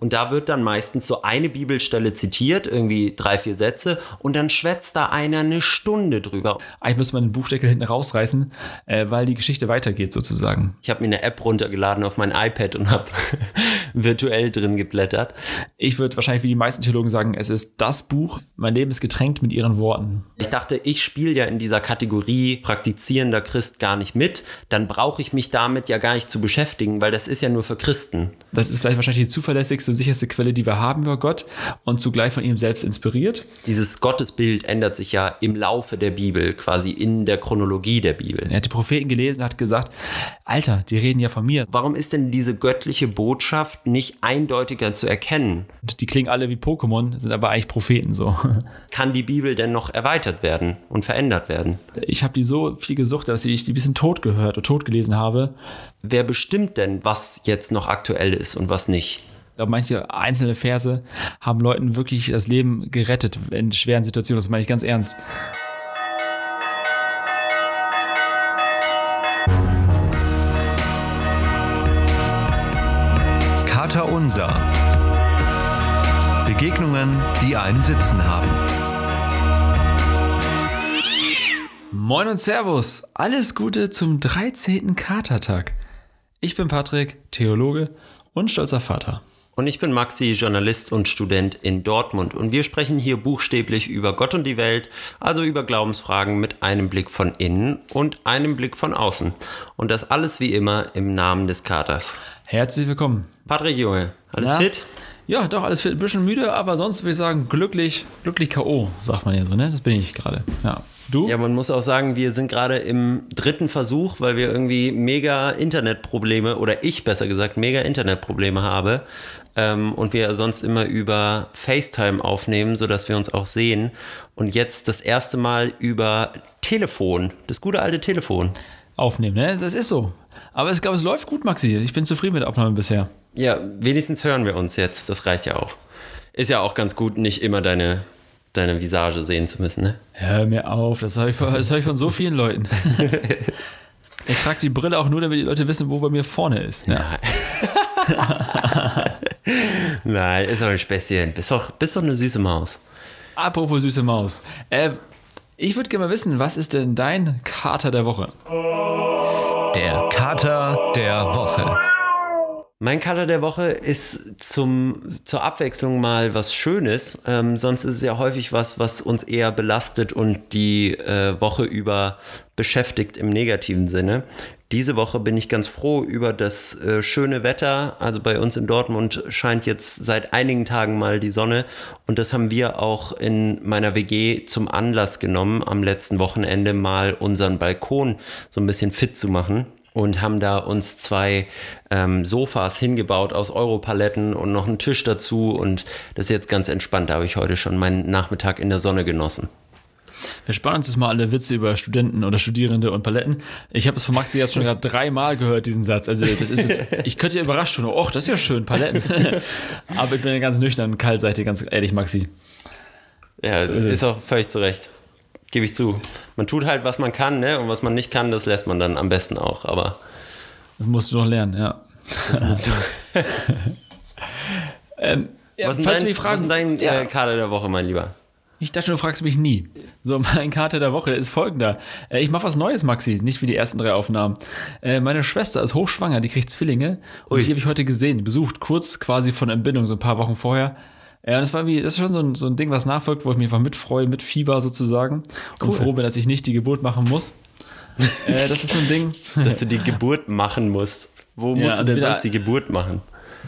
Und da wird dann meistens so eine Bibelstelle zitiert, irgendwie drei, vier Sätze, und dann schwätzt da einer eine Stunde drüber. Eigentlich müsste man den Buchdeckel hinten rausreißen, äh, weil die Geschichte weitergeht sozusagen. Ich habe mir eine App runtergeladen auf mein iPad und habe virtuell drin geblättert. Ich würde wahrscheinlich wie die meisten Theologen sagen, es ist das Buch, mein Leben ist getränkt mit ihren Worten. Ich dachte, ich spiele ja in dieser Kategorie praktizierender Christ gar nicht mit, dann brauche ich mich damit ja gar nicht zu beschäftigen, weil das ist ja nur für Christen. Das ist vielleicht wahrscheinlich die zuverlässigste und sicherste Quelle, die wir haben über Gott und zugleich von ihm selbst inspiriert. Dieses Gottesbild ändert sich ja im Laufe der Bibel, quasi in der Chronologie der Bibel. Er hat die Propheten gelesen und hat gesagt, Alter, die reden ja von mir. Warum ist denn diese göttliche Botschaft nicht eindeutiger zu erkennen? Die klingen alle wie Pokémon, sind aber eigentlich Propheten so. Kann die Bibel denn noch erweitert werden und verändert werden? Ich habe die so viel gesucht, dass ich die ein bisschen tot gehört und tot gelesen habe. Wer bestimmt denn, was jetzt noch aktuell ist und was nicht? manche einzelne Verse haben Leuten wirklich das Leben gerettet in schweren Situationen. Das meine ich ganz ernst. Kater Unser. Begegnungen, die einen Sitzen haben. Moin und Servus. Alles Gute zum 13. Katertag. Ich bin Patrick, Theologe und stolzer Vater. Und ich bin Maxi, Journalist und Student in Dortmund. Und wir sprechen hier buchstäblich über Gott und die Welt, also über Glaubensfragen mit einem Blick von innen und einem Blick von außen. Und das alles wie immer im Namen des Katers. Herzlich willkommen. Patrick Junge, alles ja? fit? Ja, doch, alles fit. Ein bisschen müde, aber sonst würde ich sagen, glücklich, glücklich K.O., sagt man ja so, ne? Das bin ich gerade. Ja. Du? Ja, man muss auch sagen, wir sind gerade im dritten Versuch, weil wir irgendwie mega Internetprobleme oder ich besser gesagt mega Internetprobleme habe ähm, und wir sonst immer über FaceTime aufnehmen, sodass wir uns auch sehen. Und jetzt das erste Mal über Telefon, das gute alte Telefon. Aufnehmen, ne? Das ist so. Aber ich glaube, es läuft gut, Maxi. Ich bin zufrieden mit der Aufnahme bisher. Ja, wenigstens hören wir uns jetzt. Das reicht ja auch. Ist ja auch ganz gut, nicht immer deine, deine Visage sehen zu müssen, ne? Hör mir auf, das höre ich, hör ich von so vielen Leuten. ich trage die Brille auch nur, damit die Leute wissen, wo bei mir vorne ist. Ja. Nein, ist doch ein Späßchen. Bist doch, bist doch eine süße Maus. Apropos süße Maus. Äh, ich würde gerne mal wissen, was ist denn dein Kater der Woche? Der Kater der Woche. Mein Kater der Woche ist zum, zur Abwechslung mal was Schönes. Ähm, sonst ist es ja häufig was, was uns eher belastet und die äh, Woche über beschäftigt im negativen Sinne. Diese Woche bin ich ganz froh über das äh, schöne Wetter. Also bei uns in Dortmund scheint jetzt seit einigen Tagen mal die Sonne. Und das haben wir auch in meiner WG zum Anlass genommen, am letzten Wochenende mal unseren Balkon so ein bisschen fit zu machen und haben da uns zwei ähm, Sofas hingebaut aus Europaletten und noch einen Tisch dazu und das ist jetzt ganz entspannt. Da habe ich heute schon meinen Nachmittag in der Sonne genossen. Wir sparen uns jetzt mal alle Witze über Studenten oder Studierende und Paletten. Ich habe es von Maxi jetzt schon gerade dreimal gehört, diesen Satz. Also das ist jetzt, ich könnte ja überrascht schon, oh, das ist ja schön, Paletten. Aber ich bin ja ganz nüchtern, kaltseitig, ganz ehrlich, Maxi. Ja, so ist, ist auch völlig zu Recht. Gebe ich zu. Man tut halt, was man kann, ne? Und was man nicht kann, das lässt man dann am besten auch. Aber. Das musst du noch lernen, ja. Das musst du. ähm, ja, was, ist dein, was ist dein ja. äh, Kader der Woche, mein Lieber? Ich dachte, du fragst mich nie. So, mein Kater der Woche ist folgender. Äh, ich mache was Neues, Maxi, nicht wie die ersten drei Aufnahmen. Äh, meine Schwester ist hochschwanger, die kriegt Zwillinge. Und Ui. die habe ich heute gesehen, besucht, kurz quasi von Entbindung, so ein paar Wochen vorher. Ja, und das war wie, das ist schon so ein, so ein Ding, was nachfolgt, wo ich mich einfach mitfreue, mit Fieber sozusagen. Cool. Und froh bin, dass ich nicht die Geburt machen muss. äh, das ist so ein Ding. Dass du die Geburt machen musst. Wo ja, musst du also denn sonst die Geburt machen?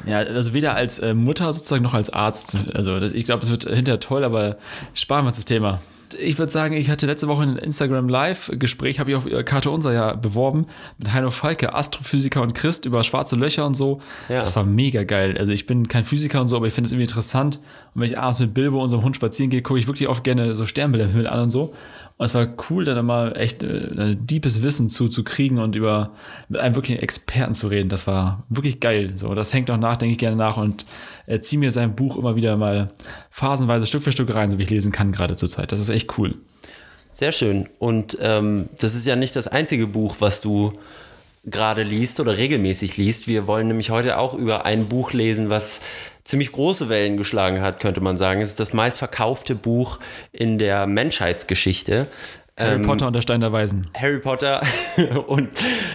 Ja, also weder als äh, Mutter sozusagen noch als Arzt. Also das, ich glaube, es wird hinterher toll, aber sparen wir uns das Thema. Ich würde sagen, ich hatte letzte Woche ein Instagram Live-Gespräch, habe ich auch äh, Karte Unser ja beworben, mit Heino Falke, Astrophysiker und Christ über schwarze Löcher und so. Ja. Das war mega geil. Also ich bin kein Physiker und so, aber ich finde es irgendwie interessant. Und wenn ich abends mit Bilbo, unserem Hund, spazieren gehe, gucke ich wirklich oft gerne so Sternbilder im Himmel an und so. Und es war cool, dann mal echt äh, deepes Wissen zuzukriegen und über mit einem wirklichen Experten zu reden. Das war wirklich geil. So, das hängt noch nach, denke ich gerne nach und äh, ziehe mir sein Buch immer wieder mal phasenweise Stück für Stück rein, so wie ich lesen kann gerade zur Zeit. Das ist echt cool. Sehr schön. Und ähm, das ist ja nicht das einzige Buch, was du gerade liest oder regelmäßig liest. Wir wollen nämlich heute auch über ein Buch lesen, was ziemlich große Wellen geschlagen hat, könnte man sagen. Es ist das meistverkaufte Buch in der Menschheitsgeschichte. Harry Ähm, Potter und der Stein der Weisen. Harry Potter und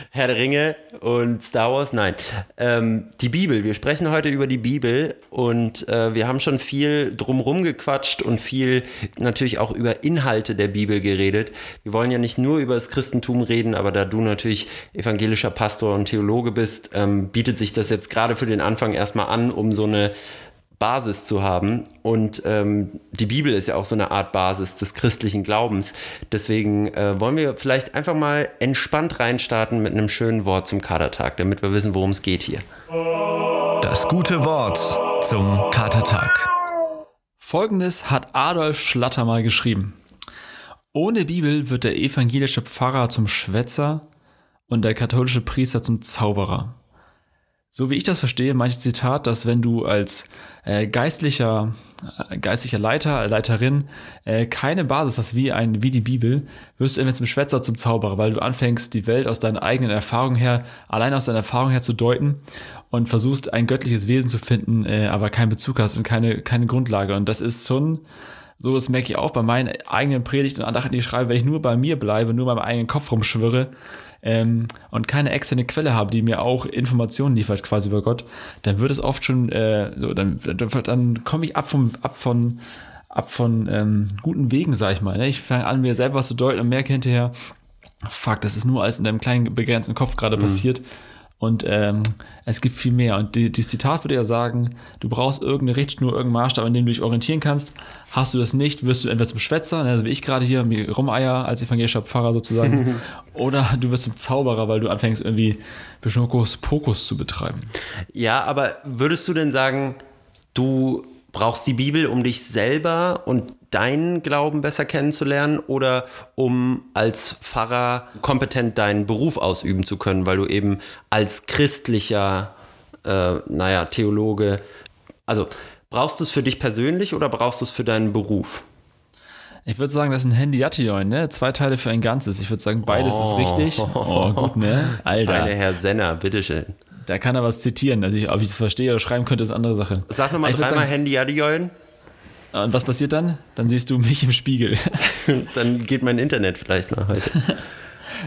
Herr der Ringe und Star Wars. Nein, ähm, die Bibel. Wir sprechen heute über die Bibel und äh, wir haben schon viel drumrum gequatscht und viel natürlich auch über Inhalte der Bibel geredet. Wir wollen ja nicht nur über das Christentum reden, aber da du natürlich evangelischer Pastor und Theologe bist, ähm, bietet sich das jetzt gerade für den Anfang erstmal an, um so eine Basis zu haben. Und ähm, die Bibel ist ja auch so eine Art Basis des christlichen Glaubens. Deswegen äh, wollen wir vielleicht einfach mal entspannt reinstarten mit einem schönen Wort zum Kadertag, damit wir wissen, worum es geht hier. Das gute Wort zum Katertag. Folgendes hat Adolf Schlatter mal geschrieben. Ohne Bibel wird der evangelische Pfarrer zum Schwätzer und der katholische Priester zum Zauberer. So wie ich das verstehe, meint das Zitat, dass wenn du als äh, geistlicher, äh, geistlicher Leiter, Leiterin äh, keine Basis hast wie, ein, wie die Bibel, wirst du immer zum Schwätzer, zum Zauberer, weil du anfängst, die Welt aus deinen eigenen Erfahrungen her, allein aus deiner Erfahrung her zu deuten und versuchst, ein göttliches Wesen zu finden, äh, aber keinen Bezug hast und keine, keine Grundlage. Und das ist schon so, das merke ich auch bei meinen eigenen Predigten und Andachten, die ich schreibe, wenn ich nur bei mir bleibe, nur beim eigenen Kopf rumschwirre ähm, und keine externe Quelle habe, die mir auch Informationen liefert quasi über Gott, dann wird es oft schon äh, so, dann, dann, komme ich ab vom, ab von, ab von ähm, guten Wegen, sag ich mal. Ne? Ich fange an, mir selber was zu deuten und merke hinterher, fuck, das ist nur alles in deinem kleinen begrenzten Kopf gerade passiert. Und ähm, es gibt viel mehr. Und die, die Zitat würde ja sagen, du brauchst irgendeine Richtschnur, irgendeinen Maßstab, an dem du dich orientieren kannst. Hast du das nicht, wirst du entweder zum Schwätzer, ne, wie ich gerade hier, mir rumeier als evangelischer Pfarrer sozusagen, oder du wirst zum Zauberer, weil du anfängst irgendwie Beschnuckus Pokus zu betreiben. Ja, aber würdest du denn sagen, du brauchst die Bibel, um dich selber und deinen Glauben besser kennenzulernen oder um als Pfarrer kompetent deinen Beruf ausüben zu können, weil du eben als christlicher, äh, naja, Theologe, also brauchst du es für dich persönlich oder brauchst du es für deinen Beruf? Ich würde sagen, das ist ein Handy-Jattion, ne? Zwei Teile für ein Ganzes. Ich würde sagen, beides ist Oh. richtig. Oh, gut, ne? Alter. Meine Herr Senner, bitteschön. Da kann er was zitieren. Also, ich, ob ich das verstehe oder schreiben könnte, ist eine andere Sache. Sag nochmal dreimal Handy Adioin, Und was passiert dann? Dann siehst du mich im Spiegel. dann geht mein Internet vielleicht nach heute.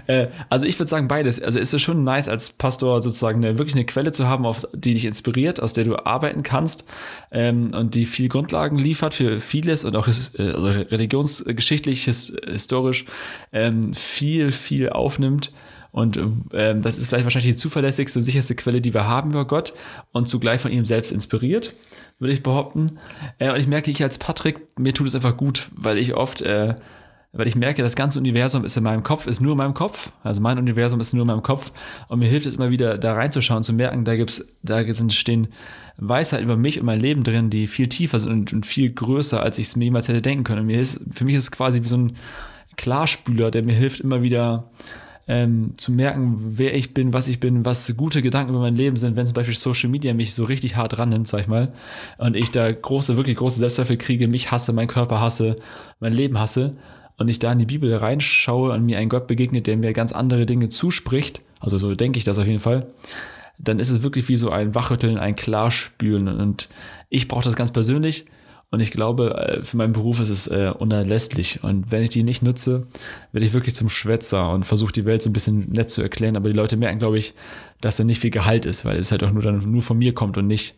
Äh, also ich würde sagen beides. Also ist es schon nice als Pastor sozusagen eine, wirklich eine Quelle zu haben, auf, die dich inspiriert, aus der du arbeiten kannst ähm, und die viel Grundlagen liefert für vieles und auch äh, also religionsgeschichtlich, his, historisch ähm, viel, viel aufnimmt. Und ähm, das ist vielleicht wahrscheinlich die zuverlässigste und sicherste Quelle, die wir haben über Gott und zugleich von ihm selbst inspiriert, würde ich behaupten. Äh, und ich merke, ich als Patrick, mir tut es einfach gut, weil ich oft äh, weil ich merke, das ganze Universum ist in meinem Kopf, ist nur in meinem Kopf. Also mein Universum ist nur in meinem Kopf. Und mir hilft es immer wieder, da reinzuschauen, zu merken, da gibt's, da stehen Weisheiten über mich und mein Leben drin, die viel tiefer sind und, und viel größer, als ich es mir jemals hätte denken können. Und mir ist, für mich ist es quasi wie so ein Klarspüler, der mir hilft, immer wieder ähm, zu merken, wer ich bin, was ich bin, was gute Gedanken über mein Leben sind, wenn zum Beispiel Social Media mich so richtig hart rannimmt, sag ich mal, und ich da große, wirklich große Selbstzweifel kriege, mich hasse, meinen Körper hasse, mein Leben hasse und ich da in die Bibel reinschaue und mir ein Gott begegnet, der mir ganz andere Dinge zuspricht, also so denke ich das auf jeden Fall, dann ist es wirklich wie so ein Wachrütteln, ein Klarspülen und ich brauche das ganz persönlich und ich glaube, äh, für meinen Beruf ist es äh, unerlässlich. Und wenn ich die nicht nutze, werde ich wirklich zum Schwätzer und versuche die Welt so ein bisschen nett zu erklären. Aber die Leute merken, glaube ich, dass da nicht viel Gehalt ist, weil es halt auch nur dann nur von mir kommt und nicht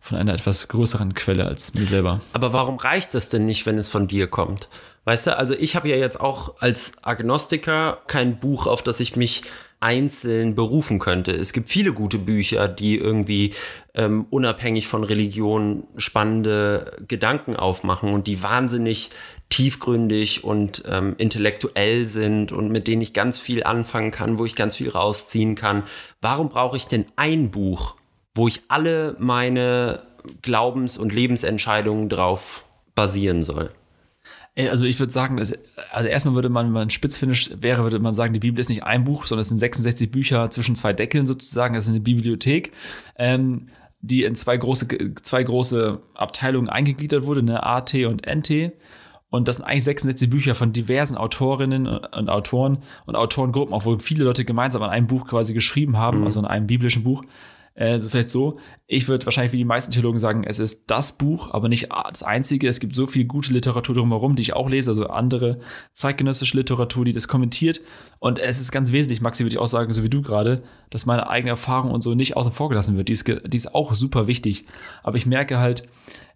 von einer etwas größeren Quelle als mir selber. Aber warum reicht das denn nicht, wenn es von dir kommt? Weißt du, also ich habe ja jetzt auch als Agnostiker kein Buch, auf das ich mich einzeln berufen könnte. Es gibt viele gute Bücher, die irgendwie ähm, unabhängig von Religion spannende Gedanken aufmachen und die wahnsinnig tiefgründig und ähm, intellektuell sind und mit denen ich ganz viel anfangen kann, wo ich ganz viel rausziehen kann. Warum brauche ich denn ein Buch, wo ich alle meine Glaubens- und Lebensentscheidungen drauf basieren soll? Ey, Also ich würde sagen, dass, also erstmal würde man, wenn man spitzfindisch wäre, würde man sagen, die Bibel ist nicht ein Buch, sondern es sind 66 Bücher zwischen zwei Deckeln sozusagen. Das ist eine Bibliothek, ähm, die in zwei große, zwei große Abteilungen eingegliedert wurde, eine AT und NT. Und das sind eigentlich 66 Bücher von diversen Autorinnen und Autoren und Autorengruppen, auch wo viele Leute gemeinsam an einem Buch quasi geschrieben haben, mhm. also in einem biblischen Buch. Also vielleicht so, ich würde wahrscheinlich wie die meisten Theologen sagen, es ist das Buch, aber nicht das einzige. Es gibt so viel gute Literatur drumherum, die ich auch lese, also andere zeitgenössische Literatur, die das kommentiert. Und es ist ganz wesentlich, Maxi würde ich auch sagen, so wie du gerade, dass meine eigene Erfahrung und so nicht außen vor gelassen wird. Die ist, die ist auch super wichtig. Aber ich merke halt,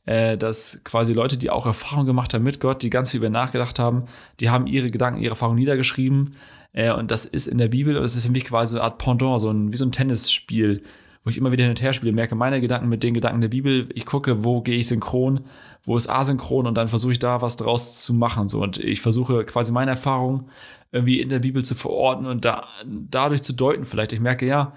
äh, dass quasi Leute, die auch Erfahrung gemacht haben mit Gott, die ganz viel über nachgedacht haben, die haben ihre Gedanken, ihre Erfahrungen niedergeschrieben. Äh, und das ist in der Bibel, und das ist für mich quasi so eine Art Pendant, so ein, wie so ein Tennisspiel wo ich immer wieder hin und her spiele, merke meine Gedanken mit den Gedanken der Bibel. Ich gucke, wo gehe ich synchron, wo ist asynchron und dann versuche ich da was draus zu machen. So. Und ich versuche quasi meine Erfahrungen irgendwie in der Bibel zu verorten und da, dadurch zu deuten. Vielleicht, ich merke, ja,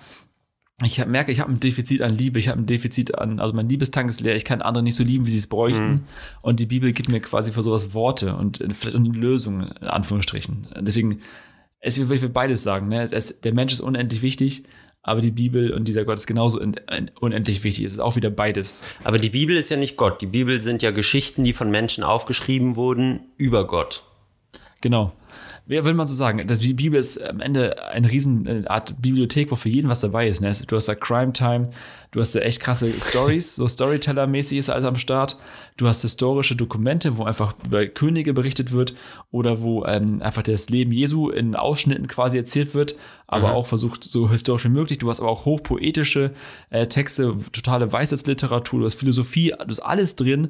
ich merke, ich habe ein Defizit an Liebe, ich habe ein Defizit an, also mein Liebestank ist leer, ich kann andere nicht so lieben, wie sie es bräuchten. Mhm. Und die Bibel gibt mir quasi für sowas Worte und vielleicht eine Lösung, in Anführungsstrichen. Deswegen, es, ich will beides sagen, ne? Es, der Mensch ist unendlich wichtig, aber die Bibel und dieser Gott ist genauso unendlich wichtig. Es ist auch wieder beides. Aber die Bibel ist ja nicht Gott. Die Bibel sind ja Geschichten, die von Menschen aufgeschrieben wurden über Gott. Genau. Wer will man so sagen? Das, die Bibel ist am Ende eine riesen eine Art Bibliothek, wo für jeden was dabei ist. Ne? Du hast da Crime Time, du hast da echt krasse Stories, so Storyteller-mäßig ist alles am Start. Du hast historische Dokumente, wo einfach über Könige berichtet wird oder wo ähm, einfach das Leben Jesu in Ausschnitten quasi erzählt wird, aber mhm. auch versucht so historisch wie möglich. Du hast aber auch hochpoetische äh, Texte, totale Weisheitsliteratur, du hast Philosophie, du hast alles drin.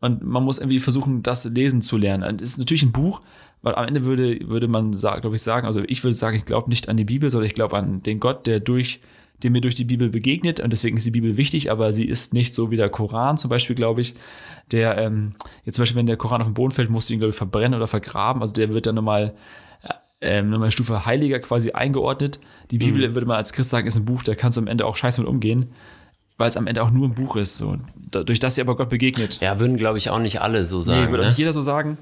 Und man muss irgendwie versuchen, das lesen zu lernen. Es ist natürlich ein Buch, weil am Ende würde, würde man, glaube ich, sagen, also ich würde sagen, ich glaube nicht an die Bibel, sondern ich glaube an den Gott, der durch der mir durch die Bibel begegnet und deswegen ist die Bibel wichtig, aber sie ist nicht so wie der Koran zum Beispiel, glaube ich, der, ähm, jetzt zum Beispiel, wenn der Koran auf den Boden fällt, musst du ihn, glaube ich, verbrennen oder vergraben, also der wird dann nochmal äh, nochmal Stufe Heiliger quasi eingeordnet. Die Bibel, mhm. würde man als Christ sagen, ist ein Buch, da kannst du am Ende auch scheiße mit umgehen weil es am Ende auch nur ein Buch ist. So. Dadurch, dass sie aber Gott begegnet. Ja, würden, glaube ich, auch nicht alle so sagen. Nee, würde ne? nicht jeder so sagen.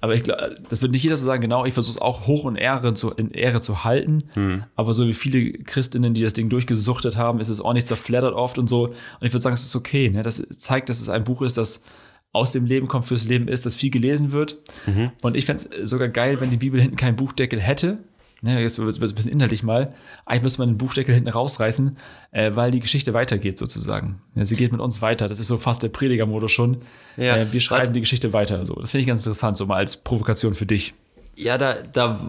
Aber ich glaube, das wird nicht jeder so sagen. Genau, ich versuche es auch hoch und Ehre zu, in Ehre zu halten. Hm. Aber so wie viele Christinnen, die das Ding durchgesuchtet haben, ist es auch nicht zerfleddert oft und so. Und ich würde sagen, es ist okay. Ne? Das zeigt, dass es ein Buch ist, das aus dem Leben kommt, fürs Leben ist, das viel gelesen wird. Mhm. Und ich fände es sogar geil, wenn die Bibel hinten keinen Buchdeckel hätte, Ne, jetzt wird es ein bisschen inhaltlich mal. Eigentlich müsste man den Buchdeckel hinten rausreißen, äh, weil die Geschichte weitergeht sozusagen. Ja, sie geht mit uns weiter. Das ist so fast der Predigermodus schon. Ja, äh, wir schreiben die Geschichte weiter. So. Das finde ich ganz interessant, so mal als Provokation für dich. Ja, da, da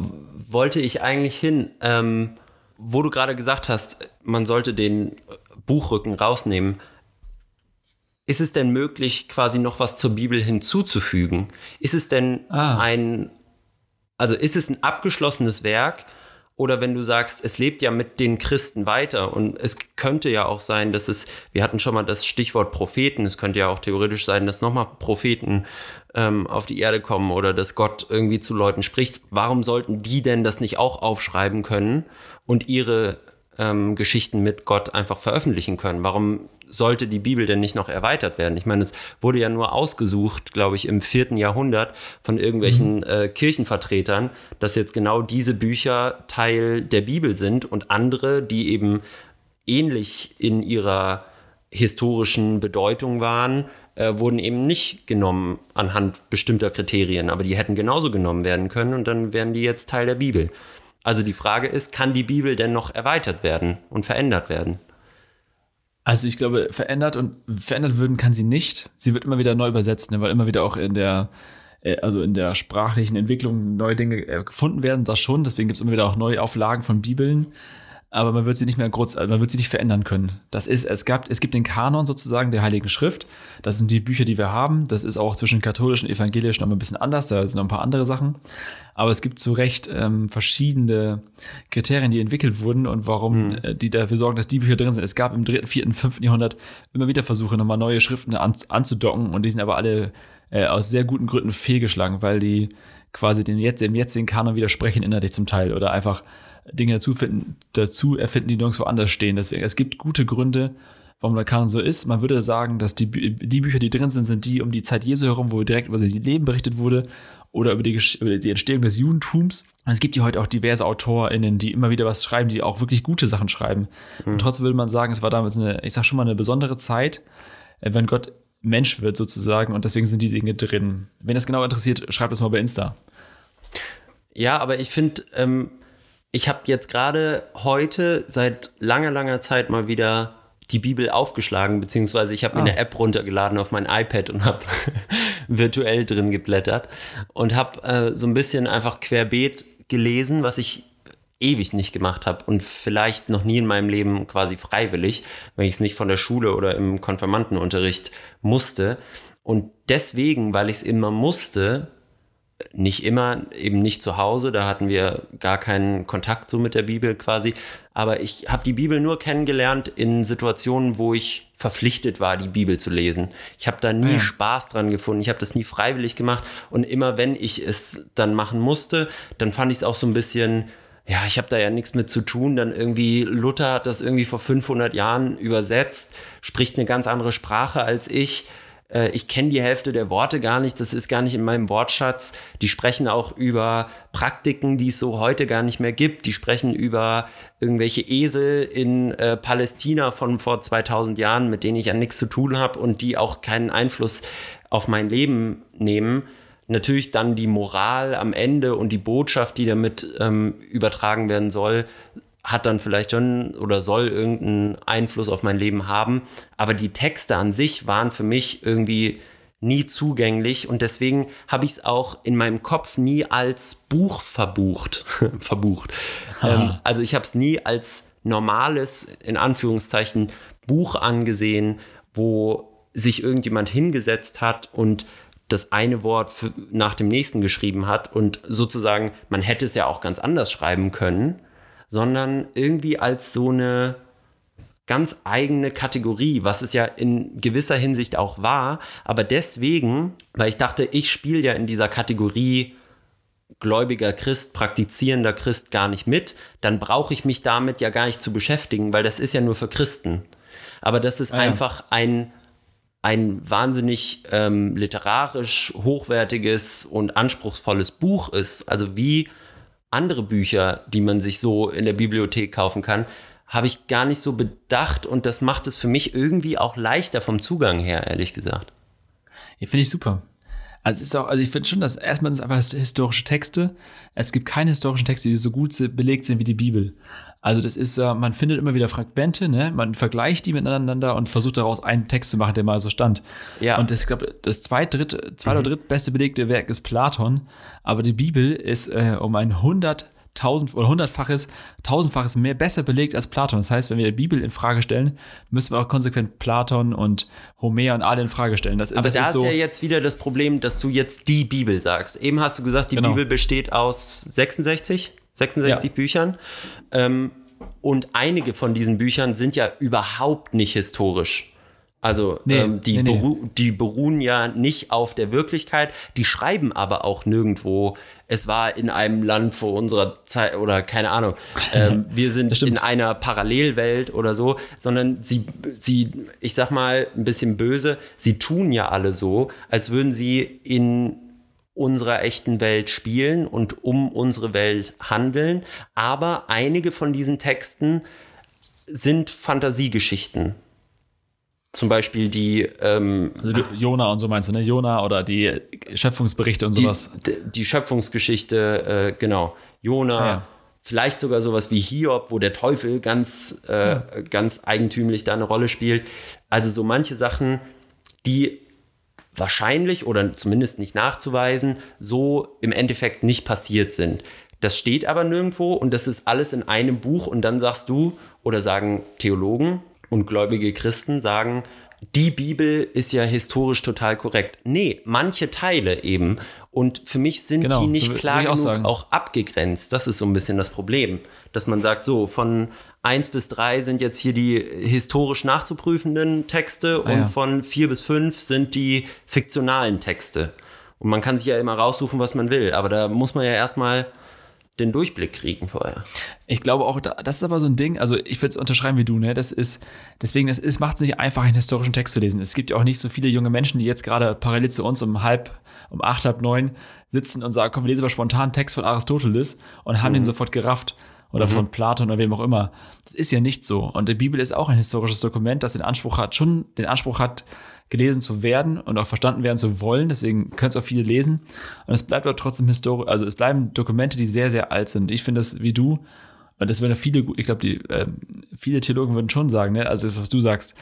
wollte ich eigentlich hin. Ähm, wo du gerade gesagt hast, man sollte den Buchrücken rausnehmen. Ist es denn möglich, quasi noch was zur Bibel hinzuzufügen? Ist es denn ah. ein also ist es ein abgeschlossenes Werk oder wenn du sagst, es lebt ja mit den Christen weiter und es könnte ja auch sein, dass es, wir hatten schon mal das Stichwort Propheten, es könnte ja auch theoretisch sein, dass nochmal Propheten ähm, auf die Erde kommen oder dass Gott irgendwie zu Leuten spricht. Warum sollten die denn das nicht auch aufschreiben können und ihre ähm, Geschichten mit Gott einfach veröffentlichen können? Warum sollte die Bibel denn nicht noch erweitert werden? Ich meine, es wurde ja nur ausgesucht, glaube ich, im vierten Jahrhundert von irgendwelchen mhm. äh, Kirchenvertretern, dass jetzt genau diese Bücher Teil der Bibel sind und andere, die eben ähnlich in ihrer historischen Bedeutung waren, äh, wurden eben nicht genommen anhand bestimmter Kriterien, aber die hätten genauso genommen werden können und dann wären die jetzt Teil der Bibel. Also die Frage ist, kann die Bibel denn noch erweitert werden und verändert werden? Also ich glaube, verändert und verändert würden kann sie nicht. Sie wird immer wieder neu übersetzt, ne, weil immer wieder auch in der äh, also in der sprachlichen Entwicklung neue Dinge äh, gefunden werden, das schon. Deswegen gibt es immer wieder auch neue Auflagen von Bibeln. Aber man wird sie nicht mehr kurz, man wird sie nicht verändern können. Das ist, es gab, es gibt den Kanon sozusagen der Heiligen Schrift. Das sind die Bücher, die wir haben. Das ist auch zwischen katholischen und evangelischen noch ein bisschen anders. Da sind noch ein paar andere Sachen. Aber es gibt zu Recht ähm, verschiedene Kriterien, die entwickelt wurden und warum mhm. äh, die dafür sorgen, dass die Bücher drin sind. Es gab im dritten, vierten, fünften Jahrhundert immer wieder Versuche, nochmal neue Schriften an, anzudocken und die sind aber alle äh, aus sehr guten Gründen fehlgeschlagen, weil die quasi den jetzt, dem jetzigen Kanon widersprechen innerlich zum Teil oder einfach Dinge dazu, finden, dazu erfinden, die nirgendwo anders stehen. Deswegen, es gibt gute Gründe, warum der Kanon so ist. Man würde sagen, dass die, die Bücher, die drin sind, sind die um die Zeit Jesu herum, wo direkt über sein Leben berichtet wurde oder über die, über die Entstehung des Judentums. Und es gibt hier heute auch diverse AutorInnen, die immer wieder was schreiben, die auch wirklich gute Sachen schreiben. Mhm. Und trotzdem würde man sagen, es war damals eine, ich sag schon mal, eine besondere Zeit, äh, wenn Gott Mensch wird sozusagen und deswegen sind die Dinge drin. Wenn das genau interessiert, schreibt es mal bei Insta. Ja, aber ich finde, ähm, ich habe jetzt gerade heute seit langer, langer Zeit mal wieder die Bibel aufgeschlagen, beziehungsweise ich habe mir Ah. eine App runtergeladen auf mein iPad und habe virtuell drin geblättert und habe äh, so ein bisschen einfach querbeet gelesen, was ich ewig nicht gemacht habe und vielleicht noch nie in meinem Leben quasi freiwillig, wenn ich es nicht von der Schule oder im Konfirmandenunterricht musste. Und deswegen, weil ich es immer musste, nicht immer, eben nicht zu Hause, da hatten wir gar keinen Kontakt so mit der Bibel quasi, aber ich habe die Bibel nur kennengelernt in Situationen, wo ich verpflichtet war, die Bibel zu lesen. Ich habe da nie ja. Spaß dran gefunden, ich habe das nie freiwillig gemacht und immer wenn ich es dann machen musste, dann fand ich es auch so ein bisschen ja, ich habe da ja nichts mit zu tun. Dann irgendwie, Luther hat das irgendwie vor 500 Jahren übersetzt, spricht eine ganz andere Sprache als ich. Äh, Ich kenne die Hälfte der Worte gar nicht, das ist gar nicht in meinem Wortschatz. Die sprechen auch über Praktiken, die es so heute gar nicht mehr gibt. Die sprechen über irgendwelche Esel in äh, Palästina von vor 2000 Jahren, mit denen ich ja nichts zu tun habe und die auch keinen Einfluss auf mein Leben nehmen natürlich dann die Moral am Ende und die Botschaft, die damit ähm, übertragen werden soll, hat dann vielleicht schon oder soll irgendeinen Einfluss auf mein Leben haben. Aber die Texte an sich waren für mich irgendwie nie zugänglich und deswegen habe ich es auch in meinem Kopf nie als Buch verbucht. verbucht. Ähm, also ich habe es nie als normales, in Anführungszeichen, Buch angesehen, wo sich irgendjemand hingesetzt hat und das eine Wort für, nach dem nächsten geschrieben hat und sozusagen, man hätte es ja auch ganz anders schreiben können, sondern irgendwie als so eine ganz eigene Kategorie, was es ja in gewisser Hinsicht auch war, aber deswegen, weil ich dachte, ich spiele ja in dieser Kategorie gläubiger Christ, praktizierender Christ gar nicht mit, dann brauche ich mich damit ja gar nicht zu beschäftigen, weil das ist ja nur für Christen. Aber das ist Ah ja. einfach ein, ein wahnsinnig ähm, literarisch hochwertiges und anspruchsvolles Buch ist, also wie andere Bücher, die man sich so in der Bibliothek kaufen kann, habe ich gar nicht so bedacht und das macht es für mich irgendwie auch leichter vom Zugang her, ehrlich gesagt. Ja, finde ich super. Also ist auch, also ich finde schon, dass erstmal sind es einfach historische Texte. Es gibt keine historischen Texte, die so gut belegt sind wie die Bibel. Also das ist, äh, man findet immer wieder Fragmente, ne? Man vergleicht die miteinander und versucht daraus einen Text zu machen, der mal so stand. Ja. Und das, ich glaube, das zweit, dritt, zweit oder drittbeste belegte Werk ist Platon, aber die Bibel ist äh, um ein hunderttausend oder hundertfaches, tausendfaches mehr besser belegt als Platon. Das heißt, wenn wir die Bibel in Frage stellen, müssen wir auch konsequent Platon und Homer und alle in Frage stellen. Das, Aber das da ist ist so, ja jetzt wieder das Problem, dass du jetzt die Bibel sagst. Eben hast du gesagt, die Genau. Bibel besteht aus 66, 66 Ja. Büchern. Ähm, und einige von diesen Büchern sind ja überhaupt nicht historisch. Also Nee, ähm, die, nee, nee. Beru die beruhen ja nicht auf der Wirklichkeit, die schreiben aber auch nirgendwo, es war in einem Land vor unserer Zeit oder keine Ahnung, ähm, wir sind in einer Parallelwelt oder so, sondern sie, sie, ich sag mal ein bisschen böse, sie tun ja alle so, als würden sie in unserer echten Welt spielen und um unsere Welt handeln, aber einige von diesen Texten sind Fantasiegeschichten. Zum Beispiel die, ähm, Also Jona und so meinst du, ne? Jona oder die Schöpfungsberichte und die, sowas. d- die Schöpfungsgeschichte, äh, genau, Jona, Ah, ja. vielleicht sogar sowas wie Hiob, wo der Teufel ganz, äh, ganz eigentümlich da eine Rolle spielt. Also so manche Sachen, die wahrscheinlich oder zumindest nicht nachzuweisen, so im Endeffekt nicht passiert sind. Das steht aber nirgendwo und das ist alles in einem Buch und dann sagst du oder sagen Theologen und gläubige Christen sagen, die Bibel ist ja historisch total korrekt. Nee, manche Teile eben. Und für mich sind Genau, die so nicht würd- klar genug sagen. auch abgegrenzt. Das ist so ein bisschen das Problem. Dass man sagt, so, von 1 bis 3 sind jetzt hier die historisch nachzuprüfenden Texte und Ah, ja. von 4 bis 5 sind die fiktionalen Texte. Und man kann sich ja immer raussuchen, was man will. Aber da muss man ja erstmal den Durchblick kriegen vorher. Ich glaube auch, da- das ist aber so ein Ding, also ich würde es unterschreiben wie du, ne? Das ist, deswegen, das ist, macht es nicht einfach, einen historischen Text zu lesen. Es gibt ja auch nicht so viele junge Menschen, die jetzt gerade parallel zu uns um halb, um acht, halb neun sitzen und sagen, komm, wir lesen mal spontan einen Text von Aristoteles und haben den sofort gerafft. Oder von Platon oder wem auch immer. Das ist ja nicht so. Und die Bibel ist auch ein historisches Dokument, das den Anspruch hat, schon den Anspruch hat, gelesen zu werden und auch verstanden werden zu wollen. Deswegen können es auch viele lesen. Und es bleibt aber trotzdem historisch, also es bleiben Dokumente, die sehr, sehr alt sind. Ich finde das wie du, und das würden viele, ich glaube, die äh, viele Theologen würden schon sagen, ne? also das, was du sagst,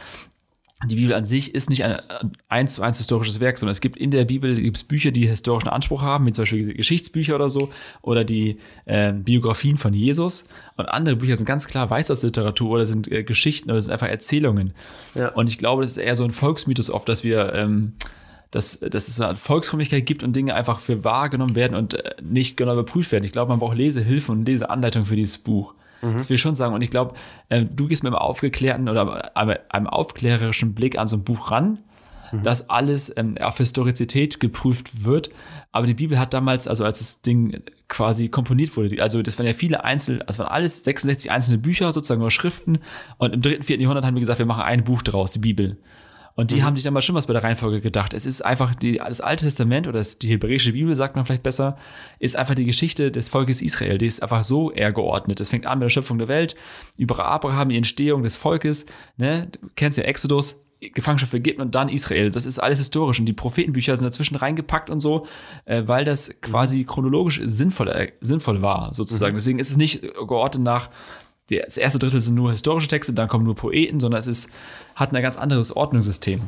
die Bibel an sich ist nicht ein eins zu eins historisches Werk, sondern es gibt in der Bibel gibt's Bücher, die historischen Anspruch haben, wie zum Beispiel Geschichtsbücher oder so, oder die äh, Biografien von Jesus. Und andere Bücher sind ganz klar Weisheitsliteratur oder sind äh, Geschichten oder sind einfach Erzählungen. Ja. Und ich glaube, das ist eher so ein Volksmythos oft, dass wir ähm, dass, dass es eine Volksfrömmigkeit gibt und Dinge einfach für wahrgenommen werden und äh, nicht genau überprüft werden. Ich glaube, man braucht Lesehilfen und Leseanleitung für dieses Buch. Mhm. Das will ich schon sagen. Und ich glaube, äh, du gehst mit einem aufgeklärten oder einem aufklärerischen Blick an so ein Buch ran, mhm. dass alles ähm, auf Historizität geprüft wird. Aber die Bibel hat damals, also als das Ding quasi komponiert wurde, also das waren ja viele einzelne, also waren alles 66 einzelne Bücher, sozusagen nur Schriften. Und im dritten, vierten Jahrhundert haben wir gesagt, wir machen ein Buch draus, die Bibel. Und die mhm. haben sich dann mal schon was bei der Reihenfolge gedacht. Es ist einfach die, das Alte Testament oder das, die hebräische Bibel, sagt man vielleicht besser, ist einfach die Geschichte des Volkes Israel. Die ist einfach so eher geordnet. Es fängt an mit der Schöpfung der Welt, über Abraham, die Entstehung des Volkes, ne? Du kennst ja Exodus, Gefangenschaft Ägypten und dann Israel. Das ist alles historisch und die Prophetenbücher sind dazwischen reingepackt und so, äh, weil das quasi chronologisch sinnvoll, äh, sinnvoll war, sozusagen. Mhm. Deswegen ist es nicht geordnet nach das erste Drittel sind nur historische Texte, dann kommen nur Poeten, sondern es ist, hat ein ganz anderes Ordnungssystem.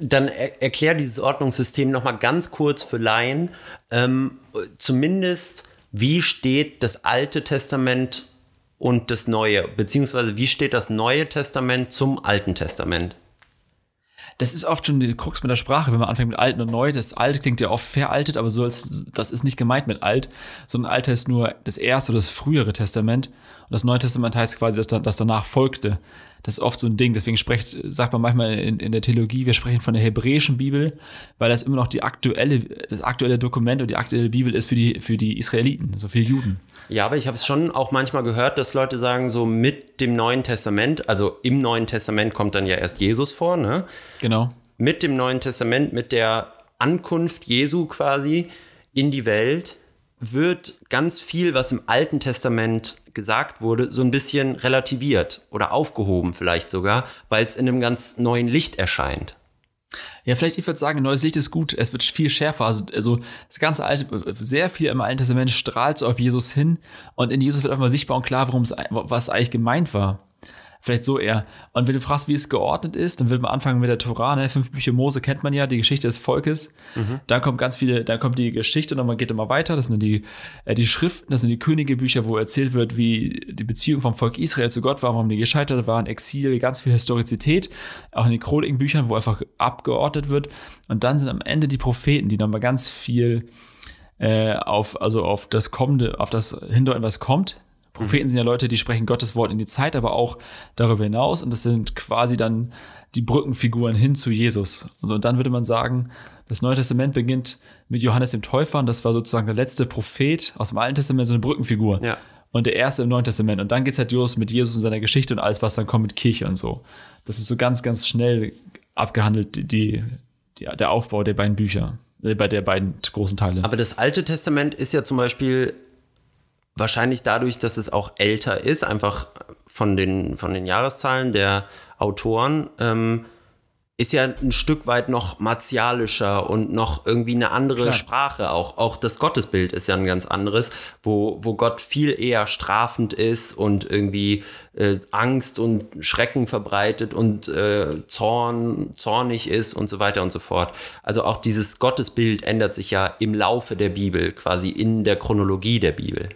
Dann er, erklär dieses Ordnungssystem nochmal ganz kurz für Laien. Ähm, zumindest, wie steht das Alte Testament und das Neue? Beziehungsweise, wie steht das Neue Testament zum Alten Testament? Das ist oft schon die Krux mit der Sprache, wenn man anfängt mit alt und neu. Das alte klingt ja oft veraltet, aber so als, das ist nicht gemeint mit alt, sondern alt heißt nur das erste oder das frühere Testament. Und das Neue Testament heißt quasi, dass, das danach folgte. Das ist oft so ein Ding. Deswegen spricht, sagt man manchmal in, in der Theologie, wir sprechen von der hebräischen Bibel, weil das immer noch die aktuelle, das aktuelle Dokument und die aktuelle Bibel ist für die, für die Israeliten, so für die Juden. Ja, aber ich habe es schon auch manchmal gehört, dass Leute sagen, so mit dem Neuen Testament, also im Neuen Testament kommt dann ja erst Jesus vor, ne? Genau. Mit dem Neuen Testament, mit der Ankunft Jesu quasi in die Welt, wird ganz viel, was im Alten Testament gesagt wurde, so ein bisschen relativiert oder aufgehoben vielleicht sogar, weil es in einem ganz neuen Licht erscheint. Ja, vielleicht, ich würde sagen, neues Licht ist gut. Es wird viel schärfer. Also, also das ganze Alte, sehr viel im Alten Testament strahlt so auf Jesus hin und in Jesus wird einfach mal sichtbar und klar, warum es, was eigentlich gemeint war. Vielleicht so eher. Und wenn du fragst, wie es geordnet ist, dann wird man anfangen mit der Tora, ne? Fünf Bücher Mose kennt man ja, die Geschichte des Volkes. Mhm. Dann kommt ganz viele, dann kommt die Geschichte und man geht immer weiter. Das sind die, äh, die Schriften, das sind die Königebücher, wo erzählt wird, wie die Beziehung vom Volk Israel zu Gott war, warum die gescheitert waren, Exil, ganz viel Historizität. Auch in den Chronikenbüchern, wo einfach abgeordnet wird. Und dann sind am Ende die Propheten, die nochmal ganz viel äh, auf, also auf das kommende, auf das hindeuten, was kommt, Propheten sind ja Leute, die sprechen Gottes Wort in die Zeit, aber auch darüber hinaus. Und das sind quasi dann die Brückenfiguren hin zu Jesus. Also, und dann würde man sagen, das Neue Testament beginnt mit Johannes dem Täufer. Und das war sozusagen der letzte Prophet aus dem Alten Testament, so eine Brückenfigur. Ja. Und der erste im Neuen Testament. Und dann geht es halt los mit Jesus und seiner Geschichte und alles, was dann kommt mit Kirche und so. Das ist so ganz, ganz schnell abgehandelt, die, die der Aufbau der beiden Bücher, äh, bei der beiden großen Teile. Aber das Alte Testament ist ja zum Beispiel Wahrscheinlich dadurch, dass es auch älter ist, einfach von den, von den Jahreszahlen der Autoren, ähm, ist ja ein Stück weit noch martialischer und noch irgendwie eine andere Klar. Sprache auch. Auch das Gottesbild ist ja ein ganz anderes, wo, wo Gott viel eher strafend ist und irgendwie äh, Angst und Schrecken verbreitet und äh, Zorn, zornig ist und so weiter und so fort. Also auch dieses Gottesbild ändert sich ja im Laufe der Bibel, quasi in der Chronologie der Bibel.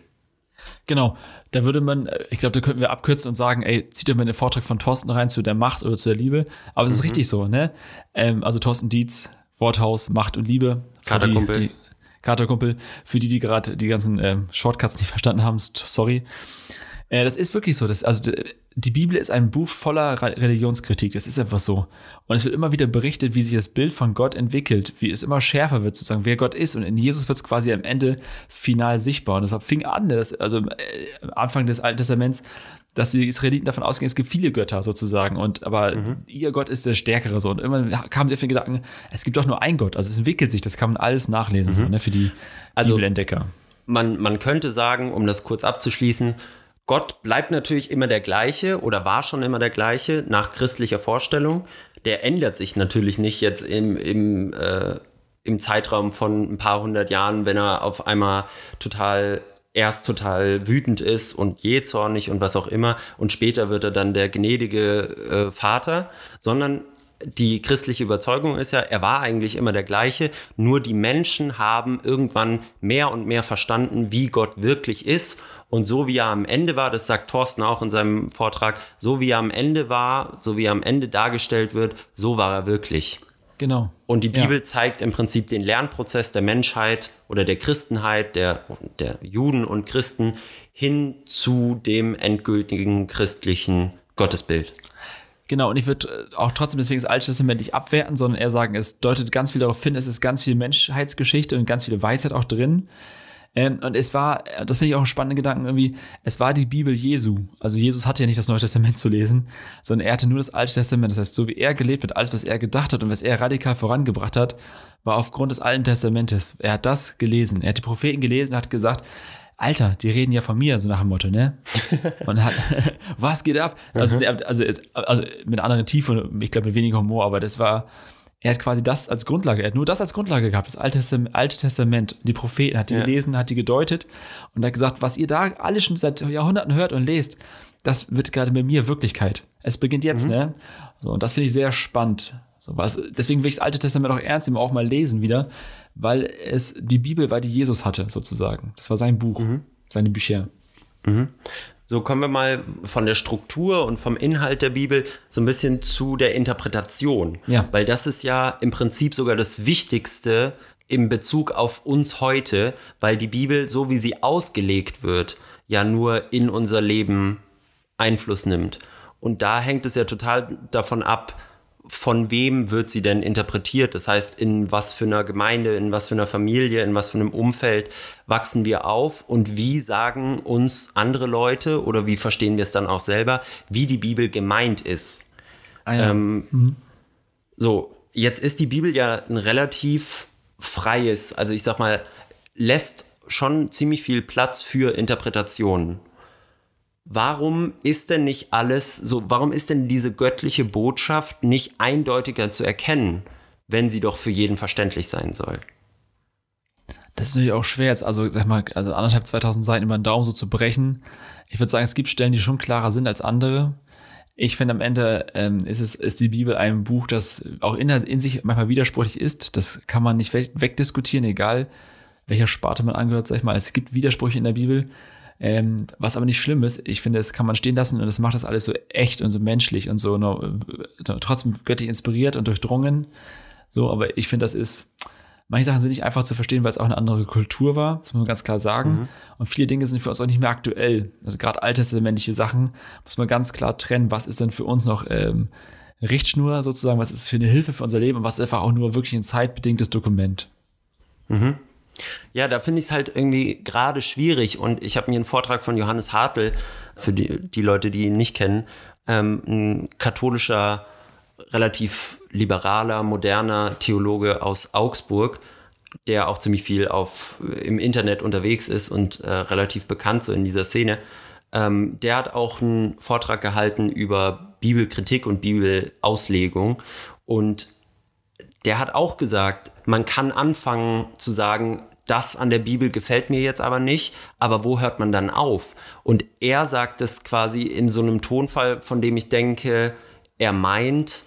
Genau. Da würde man, äh, ich glaube, da könnten wir abkürzen und sagen, ey, zieht doch mal den Vortrag von Thorsten rein zu der Macht oder zu der Liebe. Aber es mhm. ist richtig so, ne? Ähm, also Thorsten Dietz, Worthaus, Macht und Liebe. Katerkumpel. Die, die Katerkumpel. Für die, die gerade die ganzen ähm, Shortcuts nicht verstanden haben, sorry. Äh, das ist wirklich so. Das, also die Bibel ist ein Buch voller Religionskritik. Das ist einfach so. Und es wird immer wieder berichtet, wie sich das Bild von Gott entwickelt, wie es immer schärfer wird, sozusagen, wer Gott ist. Und in Jesus wird es quasi am Ende final sichtbar. Und das fing an, das, also äh, Anfang des Alten Testaments, dass die Israeliten davon ausgehen, es gibt viele Götter sozusagen. Und aber mhm. ihr Gott ist der Stärkere so. Und irgendwann kamen sie auf den Gedanken, es gibt doch nur einen Gott. Also es entwickelt sich, das kann man alles nachlesen, mhm. so, ne, für die also, Bibelentdecker. Man, man könnte sagen, um das kurz abzuschließen, Gott bleibt natürlich immer der gleiche oder war schon immer der gleiche nach christlicher Vorstellung. der ändert sich natürlich nicht jetzt im, im, äh, im Zeitraum von ein paar hundert Jahren, wenn er auf einmal total erst total wütend ist und jähzornig und was auch immer und später wird er dann der gnädige äh, Vater, sondern die christliche Überzeugung ist ja, er war eigentlich immer der gleiche, nur die Menschen haben irgendwann mehr und mehr verstanden, wie Gott wirklich ist. Und so wie er am Ende war, das sagt Thorsten auch in seinem Vortrag, so wie er am Ende war, so wie er am Ende dargestellt wird, so war er wirklich. Genau. Und die Bibel Ja. zeigt im Prinzip den Lernprozess der Menschheit oder der Christenheit, der, der Juden und Christen hin zu dem endgültigen christlichen Gottesbild. Genau, und ich würde äh, auch trotzdem deswegen das Alte Testament nicht abwerten, sondern eher sagen, es deutet ganz viel darauf hin, es ist ganz viel Menschheitsgeschichte und ganz viele Weisheit auch drin. Ähm, und es war, äh, das finde ich auch einen spannenden Gedanken irgendwie, es war die Bibel Jesu. Also Jesus hatte ja nicht das Neue Testament zu lesen, sondern er hatte nur das Alte Testament. Das heißt, so wie er gelebt hat, alles, was er gedacht hat und was er radikal vorangebracht hat, war aufgrund des Alten Testamentes. Er hat das gelesen. Er hat die Propheten gelesen und hat gesagt, Alter, die reden ja von mir, so nach dem Motto, ne? Und hat, was geht ab? Also, der- also, also mit einer anderen Tiefe ich glaube mit weniger Humor, aber das war, er hat quasi das als Grundlage, er hat nur das als Grundlage gehabt, das Alte Testament, Alte Testament die Propheten, hat die Ja. gelesen, hat die gedeutet und hat gesagt, was ihr da alle schon seit Jahrhunderten hört und lest, das wird gerade bei mir Wirklichkeit. Es beginnt jetzt, ne? So, und das finde ich sehr spannend. So, was, deswegen will ich das Alte Testament auch ernst nehmen, auch mal lesen wieder, weil es die Bibel war, die Jesus hatte, sozusagen. Das war sein Buch, seine Bücher. So kommen wir mal von der Struktur und vom Inhalt der Bibel so ein bisschen zu der Interpretation. Ja. Weil das ist ja im Prinzip sogar das Wichtigste im Bezug auf uns heute, weil die Bibel, so wie sie ausgelegt wird, ja nur in unser Leben Einfluss nimmt. Und da hängt es ja total davon ab, von wem wird sie denn interpretiert? Das heißt, in was für einer Gemeinde, in was für einer Familie, in was für einem Umfeld wachsen wir auf und wie sagen uns andere Leute oder wie verstehen wir es dann auch selber, wie die Bibel gemeint ist? Ah, ja. So, jetzt ist die Bibel ja ein relativ freies, also ich sag mal, lässt schon ziemlich viel Platz für Interpretationen. Warum ist denn nicht alles so, warum ist denn diese göttliche Botschaft nicht eindeutiger zu erkennen, wenn sie doch für jeden verständlich sein soll? Das ist natürlich auch schwer jetzt, also sag mal, also anderthalb, 2000 Seiten über den Daumen so zu brechen. Ich würde sagen, es gibt Stellen, die schon klarer sind als andere. Ich finde am Ende ähm, ist es ist die Bibel ein Buch, das auch in, in sich manchmal widersprüchlich ist. Das kann man nicht weg, wegdiskutieren, egal welcher Sparte man angehört, sag ich mal. Es gibt Widersprüche in der Bibel, ähm, was aber nicht schlimm ist. Ich finde, es kann man stehen lassen und das macht das alles so echt und so menschlich und so no, trotzdem göttlich inspiriert und durchdrungen. So, aber ich finde, das ist Manche Sachen sind nicht einfach zu verstehen, weil es auch eine andere Kultur war, das muss man ganz klar sagen. Und viele Dinge sind für uns auch nicht mehr aktuell. Also gerade alttestamentliche Sachen muss man ganz klar trennen, was ist denn für uns noch ähm, Richtschnur sozusagen, was ist für eine Hilfe für unser Leben und was ist einfach auch nur wirklich ein zeitbedingtes Dokument. Ja, da finde ich es halt irgendwie gerade schwierig und ich habe mir einen Vortrag von Johannes Hartl, für die, die Leute, die ihn nicht kennen, ähm, ein katholischer, relativ liberaler, moderner Theologe aus Augsburg, der auch ziemlich viel auf, im Internet unterwegs ist und äh, relativ bekannt so in dieser Szene. Ähm, der hat auch einen Vortrag gehalten über Bibelkritik und Bibelauslegung und der hat auch gesagt, man kann anfangen zu sagen, das an der Bibel gefällt mir jetzt aber nicht, aber wo hört man dann auf? Und er sagt es quasi in so einem Tonfall, von dem ich denke, er meint,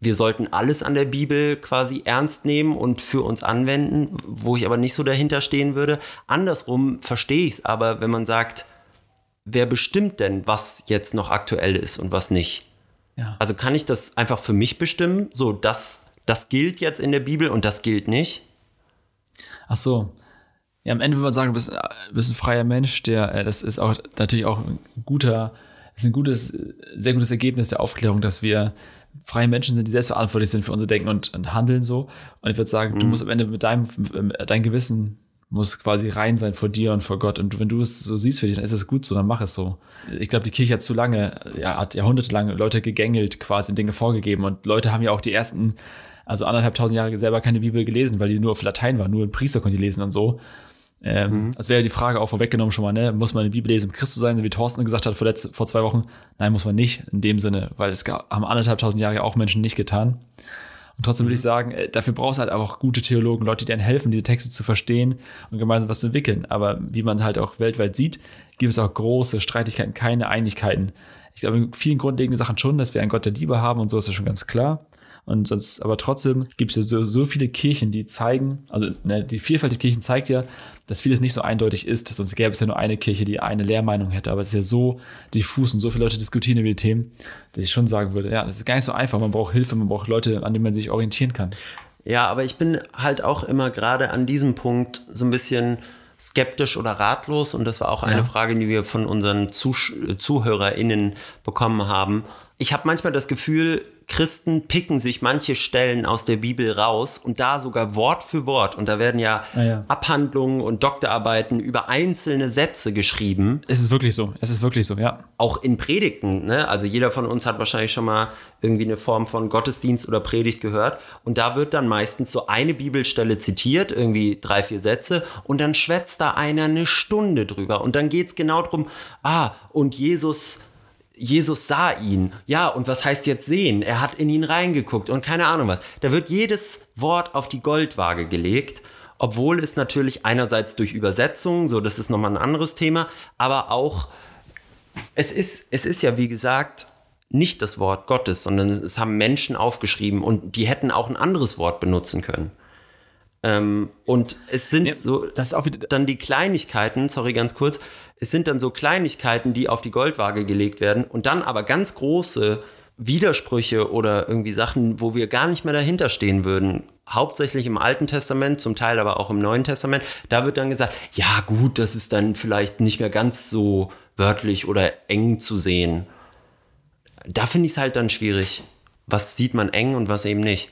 wir sollten alles an der Bibel quasi ernst nehmen und für uns anwenden, wo ich aber nicht so dahinter stehen würde. Andersrum verstehe ich es aber, wenn man sagt, wer bestimmt denn, was jetzt noch aktuell ist und was nicht? Ja. Also kann ich das einfach für mich bestimmen? So, das, das gilt jetzt in der Bibel und das gilt nicht? Ach so. Ja, am Ende würde man sagen, du bist, äh, bist ein freier Mensch, der, äh, das ist auch natürlich auch ein guter, ist ein gutes, sehr gutes Ergebnis der Aufklärung, dass wir freie Menschen sind, die selbstverantwortlich sind für unser Denken und, und Handeln so. Und ich würde sagen, du musst am Ende mit deinem, äh, dein Gewissen muss quasi rein sein vor dir und vor Gott. Und wenn du es so siehst für dich, dann ist es gut so, dann mach es so. Ich glaube, die Kirche hat zu lange, ja, hat jahrhundertelang Leute gegängelt, quasi Dinge vorgegeben. Und Leute haben ja auch die ersten, also anderthalb tausend Jahre selber keine Bibel gelesen, weil die nur auf Latein war, nur ein Priester konnte die lesen und so. Ähm, mhm. Das wäre ja die Frage auch vorweggenommen schon mal, ne? Muss man die Bibel lesen, um Christus sein, wie Thorsten gesagt hat vor, letzt, vor zwei Wochen? Nein, muss man nicht, in dem Sinne, weil es haben anderthalb tausend Jahre auch Menschen nicht getan. Und trotzdem würde ich mhm. sagen, äh, dafür brauchst du halt auch gute Theologen, Leute, die dir helfen, diese Texte zu verstehen und gemeinsam was zu entwickeln. Aber wie man halt auch weltweit sieht, gibt es auch große Streitigkeiten, keine Einigkeiten. Ich glaube, in vielen grundlegenden Sachen schon, dass wir einen Gott der Liebe haben und so ist das schon ganz klar. Und sonst, aber trotzdem gibt es ja so, so viele Kirchen, die zeigen, also ne, die Vielfalt der Kirchen zeigt ja, dass vieles nicht so eindeutig ist. Sonst gäbe es ja nur eine Kirche, die eine Lehrmeinung hätte. Aber es ist ja so diffus und so viele Leute diskutieren über die Themen, dass ich schon sagen würde, ja, das ist gar nicht so einfach. Man braucht Hilfe, man braucht Leute, an denen man sich orientieren kann. Ja, aber ich bin halt auch immer gerade an diesem Punkt so ein bisschen skeptisch oder ratlos. Und das war auch eine ja. Frage, die wir von unseren Zuh ZuhörerInnen bekommen haben. Ich habe manchmal das Gefühl, Christen picken sich manche Stellen aus der Bibel raus und da sogar Wort für Wort. Und da werden ja, ah, ja, Abhandlungen und Doktorarbeiten über einzelne Sätze geschrieben. Es ist wirklich so. Es ist wirklich so, ja. Auch in Predigten. Ne? Also jeder von uns hat wahrscheinlich schon mal irgendwie eine Form von Gottesdienst oder Predigt gehört. Und da wird dann meistens so eine Bibelstelle zitiert, irgendwie drei, vier Sätze. Und dann schwätzt da einer eine Stunde drüber. Und dann geht es genau darum, ah, und Jesus Jesus sah ihn. Ja, und was heißt jetzt sehen? Er hat in ihn reingeguckt und keine Ahnung was. Da wird jedes Wort auf die Goldwaage gelegt, obwohl es natürlich einerseits durch Übersetzung, so das ist nochmal ein anderes Thema, aber auch, es ist, es ist ja wie gesagt nicht das Wort Gottes, sondern es haben Menschen aufgeschrieben und die hätten auch ein anderes Wort benutzen können. Ähm, und es sind ja, so dann die Kleinigkeiten, sorry ganz kurz, es sind dann so Kleinigkeiten, die auf die Goldwaage gelegt werden und dann aber ganz große Widersprüche oder irgendwie Sachen, wo wir gar nicht mehr dahinter stehen würden. Hauptsächlich im Alten Testament, zum Teil aber auch im Neuen Testament. Da wird dann gesagt, ja gut, das ist dann vielleicht nicht mehr ganz so wörtlich oder eng zu sehen. Da finde ich es halt dann schwierig. Was sieht man eng und was eben nicht.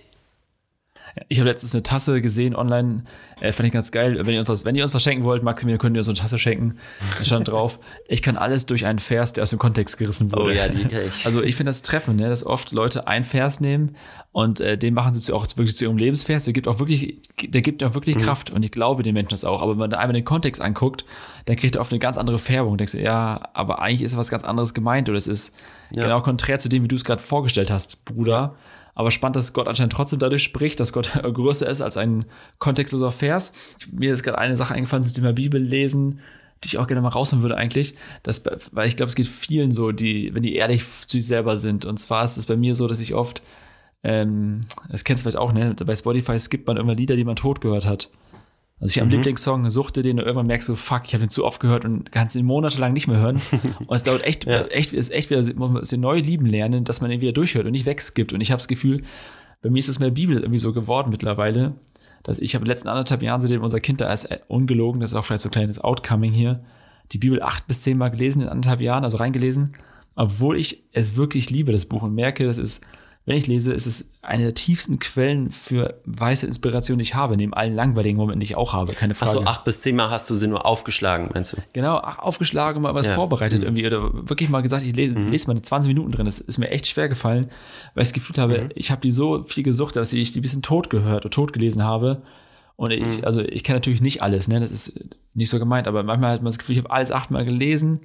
Ich habe letztens eine Tasse gesehen online, äh, fand ich ganz geil. Wenn ihr uns was, wenn ihr uns was schenken wollt, Maximilian, könnt ihr so eine Tasse schenken. Da stand drauf, ich kann alles durch einen Vers, der aus dem Kontext gerissen wurde. Oh ja, die ich. Also ich finde das treffend, ne, dass oft Leute einen Vers nehmen und äh, den machen sie zu, auch wirklich zu ihrem Lebensvers. Der gibt auch wirklich, der gibt auch wirklich mhm. Kraft und ich glaube den Menschen das auch. Aber wenn man da einmal den Kontext anguckt, dann kriegt er oft eine ganz andere Färbung. Denkst du, ja, aber eigentlich ist was ganz anderes gemeint oder es ist ja. genau konträr zu dem, wie du es gerade vorgestellt hast, Bruder. Aber spannend, dass Gott anscheinend trotzdem dadurch spricht, dass Gott größer ist als ein kontextloser Vers. Mir ist gerade eine Sache eingefallen zum Thema Bibel lesen, die ich auch gerne mal rausholen würde eigentlich. Das, weil ich glaube, es geht vielen so, die, wenn die ehrlich zu sich selber sind. Und zwar ist es bei mir so, dass ich oft, ähm, das kennst du vielleicht auch, ne? Bei Spotify skippt man immer Lieder, die man tot gehört hat. Also ich habe einen mhm. Lieblingssong, suchte den und irgendwann merkst du, fuck, ich habe den zu oft gehört und kannst ihn monatelang nicht mehr hören. Und es dauert echt, ja. echt, ist echt wieder, muss man den neu lieben lernen, dass man ihn wieder durchhört und nicht wegskippt. Und ich habe das Gefühl, bei mir ist es mit der Bibel irgendwie so geworden mittlerweile, dass ich habe in den letzten anderthalb Jahren, seitdem unser Kind da ist, äh, ungelogen, das ist auch vielleicht so ein kleines Outcoming hier, die Bibel acht bis zehn Mal gelesen in anderthalb Jahren, also reingelesen, obwohl ich es wirklich liebe, das Buch, und merke, das ist wenn ich lese, ist es eine der tiefsten Quellen für weiße Inspiration, die ich habe, neben allen langweiligen Momenten, die ich auch habe, keine Frage. Achso, acht bis zehn Mal hast du sie nur aufgeschlagen, meinst du? Genau, ach, aufgeschlagen, mal was ja. vorbereitet mhm. irgendwie oder wirklich mal gesagt, ich lese, mhm. lese mal 20 Minuten drin. Das ist mir echt schwer gefallen, weil ich das Gefühl habe, mhm. ich habe die so viel gesucht, dass ich die ein bisschen tot gehört oder tot gelesen habe. Und ich, mhm. also ich kenne natürlich nicht alles, ne? Das ist nicht so gemeint, aber manchmal hat man das Gefühl, ich habe alles achtmal gelesen,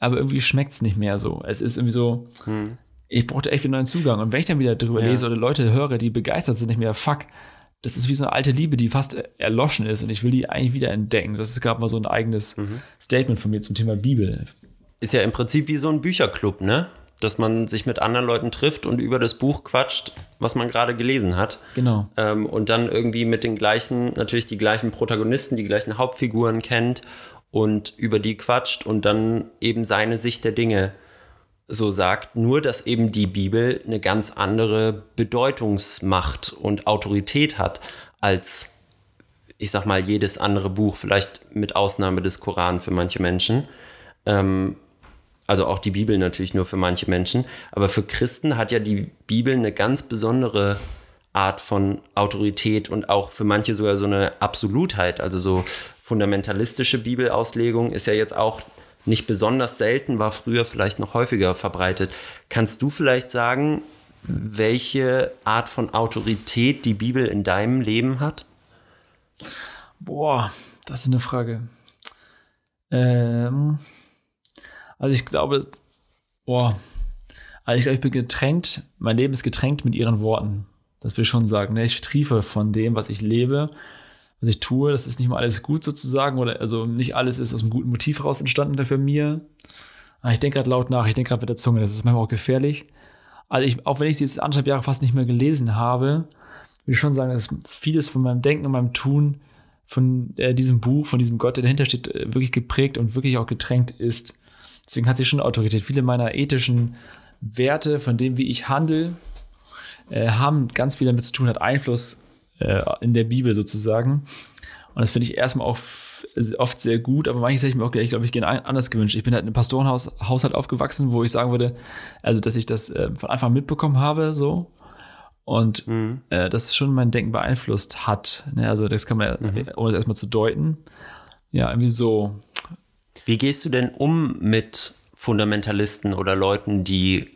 aber irgendwie schmeckt es nicht mehr so. Es ist irgendwie so, mhm ich brauchte echt wieder einen neuen Zugang. Und wenn ich dann wieder drüber ja. lese oder Leute höre, die begeistert sind, nicht mehr, fuck, das ist wie so eine alte Liebe, die fast erloschen ist und ich will die eigentlich wieder entdecken. Das ist gerade mal so ein eigenes mhm. Statement von mir zum Thema Bibel. Ist ja im Prinzip wie so ein Bücherclub, ne? Dass man sich mit anderen Leuten trifft und über das Buch quatscht, was man gerade gelesen hat. Genau. Ähm, und dann irgendwie mit den gleichen, natürlich die gleichen Protagonisten, die gleichen Hauptfiguren kennt und über die quatscht und dann eben seine Sicht der Dinge so sagt, nur dass eben die Bibel eine ganz andere Bedeutungsmacht und Autorität hat als, ich sag mal, jedes andere Buch, vielleicht mit Ausnahme des Koran für manche Menschen. Ähm, also auch die Bibel natürlich nur für manche Menschen. Aber für Christen hat ja die Bibel eine ganz besondere Art von Autorität und auch für manche sogar so eine Absolutheit. Also so fundamentalistische Bibelauslegung ist ja jetzt auch nicht besonders selten, war früher vielleicht noch häufiger verbreitet. Kannst du vielleicht sagen, welche Art von Autorität die Bibel in deinem Leben hat? Boah, das ist eine Frage. Ähm, also ich glaube, boah, also ich glaube, ich bin getränkt, mein Leben ist getränkt mit ihren Worten. Das will ich schon sagen. Ne? Ich triefe von dem, was ich lebe, was ich tue. Das ist nicht mal alles gut sozusagen, oder also nicht alles ist aus einem guten Motiv heraus entstanden für mir. Aber ich denke gerade laut nach, ich denke gerade mit der Zunge, das ist manchmal auch gefährlich. Also ich, auch wenn ich sie jetzt anderthalb Jahre fast nicht mehr gelesen habe, will ich schon sagen, dass vieles von meinem Denken und meinem Tun von äh, diesem Buch, von diesem Gott, der dahinter steht, äh, wirklich geprägt und wirklich auch getränkt ist. Deswegen hat sie schon Autorität. Viele meiner ethischen Werte, von dem, wie ich handle, äh, haben ganz viel damit zu tun, hat Einfluss äh, in der Bibel sozusagen. Und das finde ich erstmal auch oft sehr gut, aber manches hätte ich mir auch, ich glaube ich, gerne anders gewünscht. Ich bin halt in einem Pastorenhaushalt aufgewachsen, wo ich sagen würde, also, dass ich das äh, von Anfang an mitbekommen habe, so. Und mhm. äh, das schon mein Denken beeinflusst hat. Ne? Also das kann man, mhm. ohne das erstmal zu deuten. Ja, irgendwie so. Wie gehst du denn um mit Fundamentalisten oder Leuten, die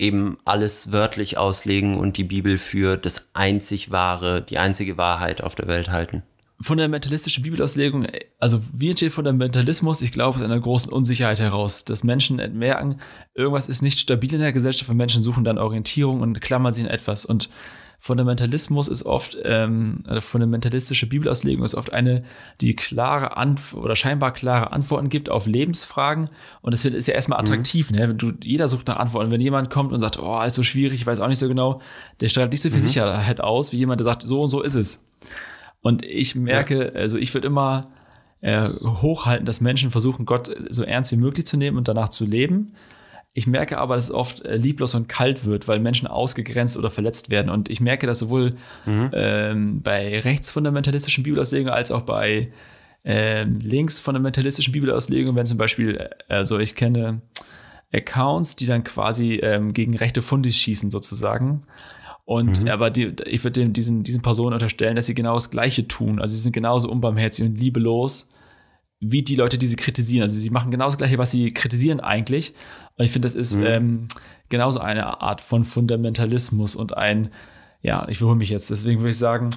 eben alles wörtlich auslegen und die Bibel für das einzig wahre, die einzige Wahrheit auf der Welt halten? fundamentalistische Bibelauslegung, also wie entsteht Fundamentalismus? Ich glaube, aus einer großen Unsicherheit heraus, dass Menschen merken, irgendwas ist nicht stabil in der Gesellschaft und Menschen suchen dann Orientierung und klammern sich in etwas. Und Fundamentalismus ist oft, ähm, eine fundamentalistische Bibelauslegung ist oft eine, die klare Antw oder scheinbar klare Antworten gibt auf Lebensfragen. Und das ist ja erstmal mhm. attraktiv, mhm. ne? Du, jeder sucht nach Antworten. Wenn jemand kommt und sagt, oh, ist so schwierig, ich weiß auch nicht so genau, der strahlt nicht so viel mhm. Sicherheit aus, wie jemand, der sagt, so und so ist es. Und ich merke, ja. also ich würde immer äh, hochhalten, dass Menschen versuchen, Gott so ernst wie möglich zu nehmen und danach zu leben. Ich merke aber, dass es oft äh, lieblos und kalt wird, weil Menschen ausgegrenzt oder verletzt werden. Und ich merke das sowohl mhm. ähm, bei rechtsfundamentalistischen Bibelauslegungen als auch bei ähm, linksfundamentalistischen Bibelauslegungen, wenn zum Beispiel, äh, also ich kenne Accounts, die dann quasi ähm, gegen rechte Fundis schießen sozusagen. Und mhm. aber die, ich würde diesen, diesen Personen unterstellen, dass sie genau das Gleiche tun. Also sie sind genauso unbarmherzig und liebelos wie die Leute, die sie kritisieren. Also sie machen genau das Gleiche, was sie kritisieren eigentlich. Und ich finde, das ist mhm. ähm, genauso eine Art von Fundamentalismus und ein, ja, ich wiederhole mich jetzt. Deswegen würde ich sagen,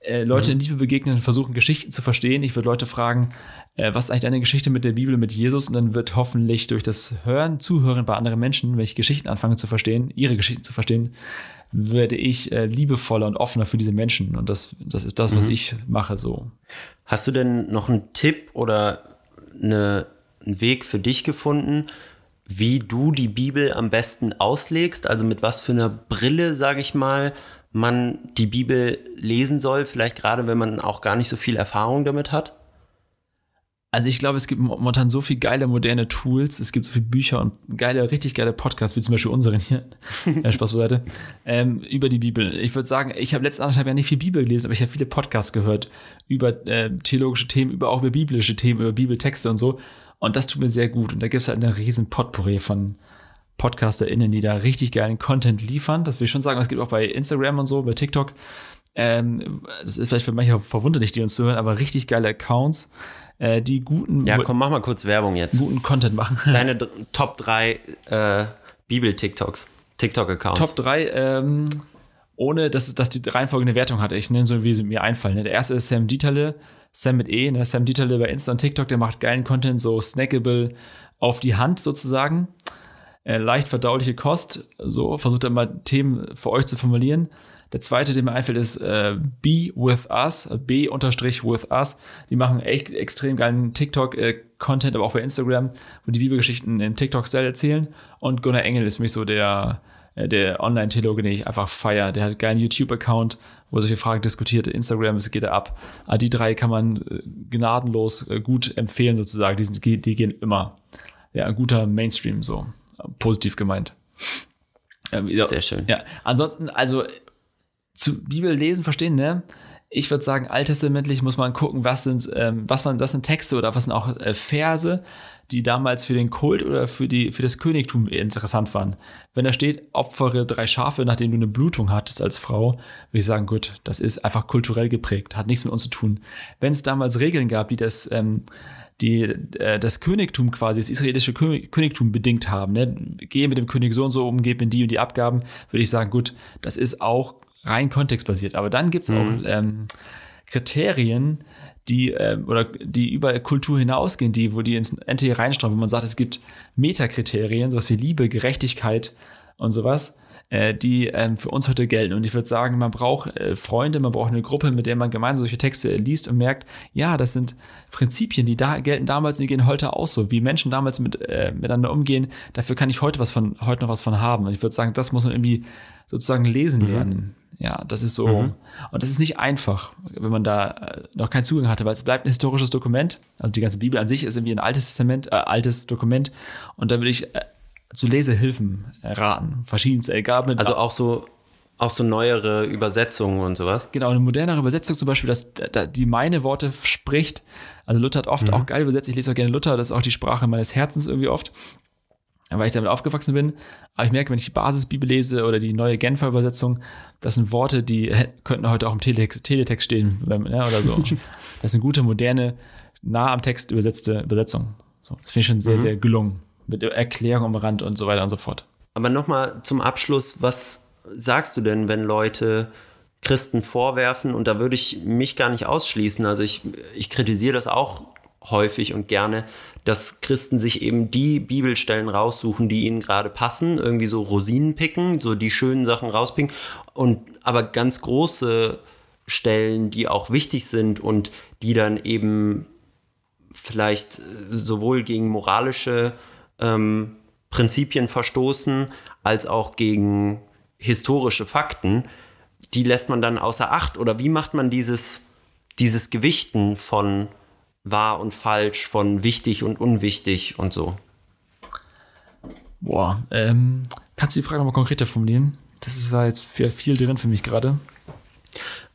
äh, Leute mhm. in Liebe begegnen, versuchen Geschichten zu verstehen. Ich würde Leute fragen, äh, was ist eigentlich deine Geschichte mit der Bibel, mit Jesus? Und dann wird hoffentlich durch das Hören, Zuhören bei anderen Menschen, wenn ich Geschichten anfange zu verstehen, ihre Geschichten zu verstehen, werde ich äh, liebevoller und offener für diese Menschen. Und das, das ist das, was mhm. ich mache so. Hast du denn noch einen Tipp oder eine, einen Weg für dich gefunden, wie du die Bibel am besten auslegst? Also mit was für einer Brille, sage ich mal, man die Bibel lesen soll, vielleicht gerade wenn man auch gar nicht so viel Erfahrung damit hat? Also ich glaube, es gibt momentan so viele geile moderne Tools, es gibt so viele Bücher und geile, richtig geile Podcasts, wie zum Beispiel unseren hier, ja, Spaß beiseite, ähm, über die Bibel. Ich würde sagen, ich habe letzten anderthalb Jahre nicht viel Bibel gelesen, aber ich habe viele Podcasts gehört über äh, theologische Themen, über auch über biblische Themen, über Bibeltexte und so. Und das tut mir sehr gut. Und da gibt es halt eine riesen Potpourri von PodcasterInnen, die da richtig geilen Content liefern. Das will ich schon sagen. Es gibt auch bei Instagram und so, bei TikTok. Ähm, das ist vielleicht für manche verwunderlich, die uns zuhören, aber richtig geile Accounts äh, die guten. Ja, komm, mach mal kurz Werbung jetzt. Guten Content machen. Deine Top 3 äh, Bibel-TikToks, TikTok-Accounts. Top 3, ähm, ohne dass, dass die Reihenfolge eine Wertung hat. Ich nenne so, wie sie mir einfallen. Ne? Der erste ist Sam Dieterle, Sam mit E, ne? Sam Dieterle bei Insta und TikTok, der macht geilen Content, so snackable auf die Hand sozusagen. Äh, leicht verdauliche Kost, so versucht er mal Themen für euch zu formulieren. Der zweite, der mir einfällt, ist äh, Be With Us, B unterstrich With Us. Die machen echt extrem geilen TikTok-Content, aber auch bei Instagram, wo die Bibelgeschichten im TikTok-Style erzählen. Und Gunnar Engel ist für mich so der, äh, der Online-Theologe, den ich einfach feier. Der hat einen geilen YouTube-Account, wo solche Fragen diskutiert. Instagram, es geht er ab. Aber die drei kann man äh, gnadenlos äh, gut empfehlen, sozusagen. Die, sind, die gehen immer. Ja, ein guter Mainstream, so. Positiv gemeint. Sehr schön. Ja, ansonsten, also zu Bibel lesen, verstehen, ne? Ich würde sagen, alttestamentlich muss man gucken, was sind, ähm, was, waren, was sind Texte oder was sind auch äh, Verse, die damals für den Kult oder für, die, für das Königtum interessant waren. Wenn da steht, opfere drei Schafe, nachdem du eine Blutung hattest als Frau, würde ich sagen, gut, das ist einfach kulturell geprägt, hat nichts mit uns zu tun. Wenn es damals Regeln gab, die das, ähm, die äh, das Königtum quasi, das israelische Königtum bedingt haben, ne? gehe mit dem König so und so um, gebe mir die und die Abgaben, würde ich sagen, gut, das ist auch rein kontextbasiert. Aber dann gibt es mhm. auch ähm, Kriterien, die äh, oder die über Kultur hinausgehen, die, wo die ins NT reinstrahlen, wo man sagt, es gibt Metakriterien, sowas wie Liebe, Gerechtigkeit und sowas, äh, die ähm, für uns heute gelten. Und ich würde sagen, man braucht äh, Freunde, man braucht eine Gruppe, mit der man gemeinsam solche Texte liest und merkt, ja, das sind Prinzipien, die da gelten damals und die gehen heute auch so. Wie Menschen damals mit, äh, miteinander umgehen, dafür kann ich heute was von, heute noch was von haben. Und ich würde sagen, das muss man irgendwie sozusagen lesen mhm. Ja, das ist so. Mhm. Und das ist nicht einfach, wenn man da äh, noch keinen Zugang hatte, weil es bleibt ein historisches Dokument. Also die ganze Bibel an sich ist irgendwie ein altes Testament, äh, altes Dokument. Und da würde ich äh, zu Lesehilfen raten. Verschiedenste, mit. Also auch so, auch so neuere Übersetzungen und sowas. Genau, eine modernere Übersetzung zum Beispiel, dass die meine Worte spricht. Also Luther hat oft mhm. auch geil übersetzt. Ich lese auch gerne Luther, das ist auch die Sprache meines Herzens irgendwie oft weil ich damit aufgewachsen bin. Aber ich merke, wenn ich die Basisbibel lese oder die neue Genfer Übersetzung, das sind Worte, die könnten heute auch im Teletext, Teletext stehen ne, oder so. das sind gute, moderne, nah am Text übersetzte Übersetzungen. So, das finde ich schon sehr, mhm. sehr gelungen mit Erklärung am Rand und so weiter und so fort. Aber nochmal zum Abschluss, was sagst du denn, wenn Leute Christen vorwerfen, und da würde ich mich gar nicht ausschließen, also ich, ich kritisiere das auch häufig und gerne, dass Christen sich eben die Bibelstellen raussuchen, die ihnen gerade passen, irgendwie so Rosinen picken, so die schönen Sachen rauspicken und aber ganz große Stellen, die auch wichtig sind und die dann eben vielleicht sowohl gegen moralische ähm, Prinzipien verstoßen, als auch gegen historische Fakten, die lässt man dann außer Acht? Oder wie macht man dieses, dieses Gewichten von wahr und falsch, von wichtig und unwichtig und so? Boah, ähm, kannst du die Frage nochmal konkreter formulieren? Das ist da jetzt viel drin für mich gerade.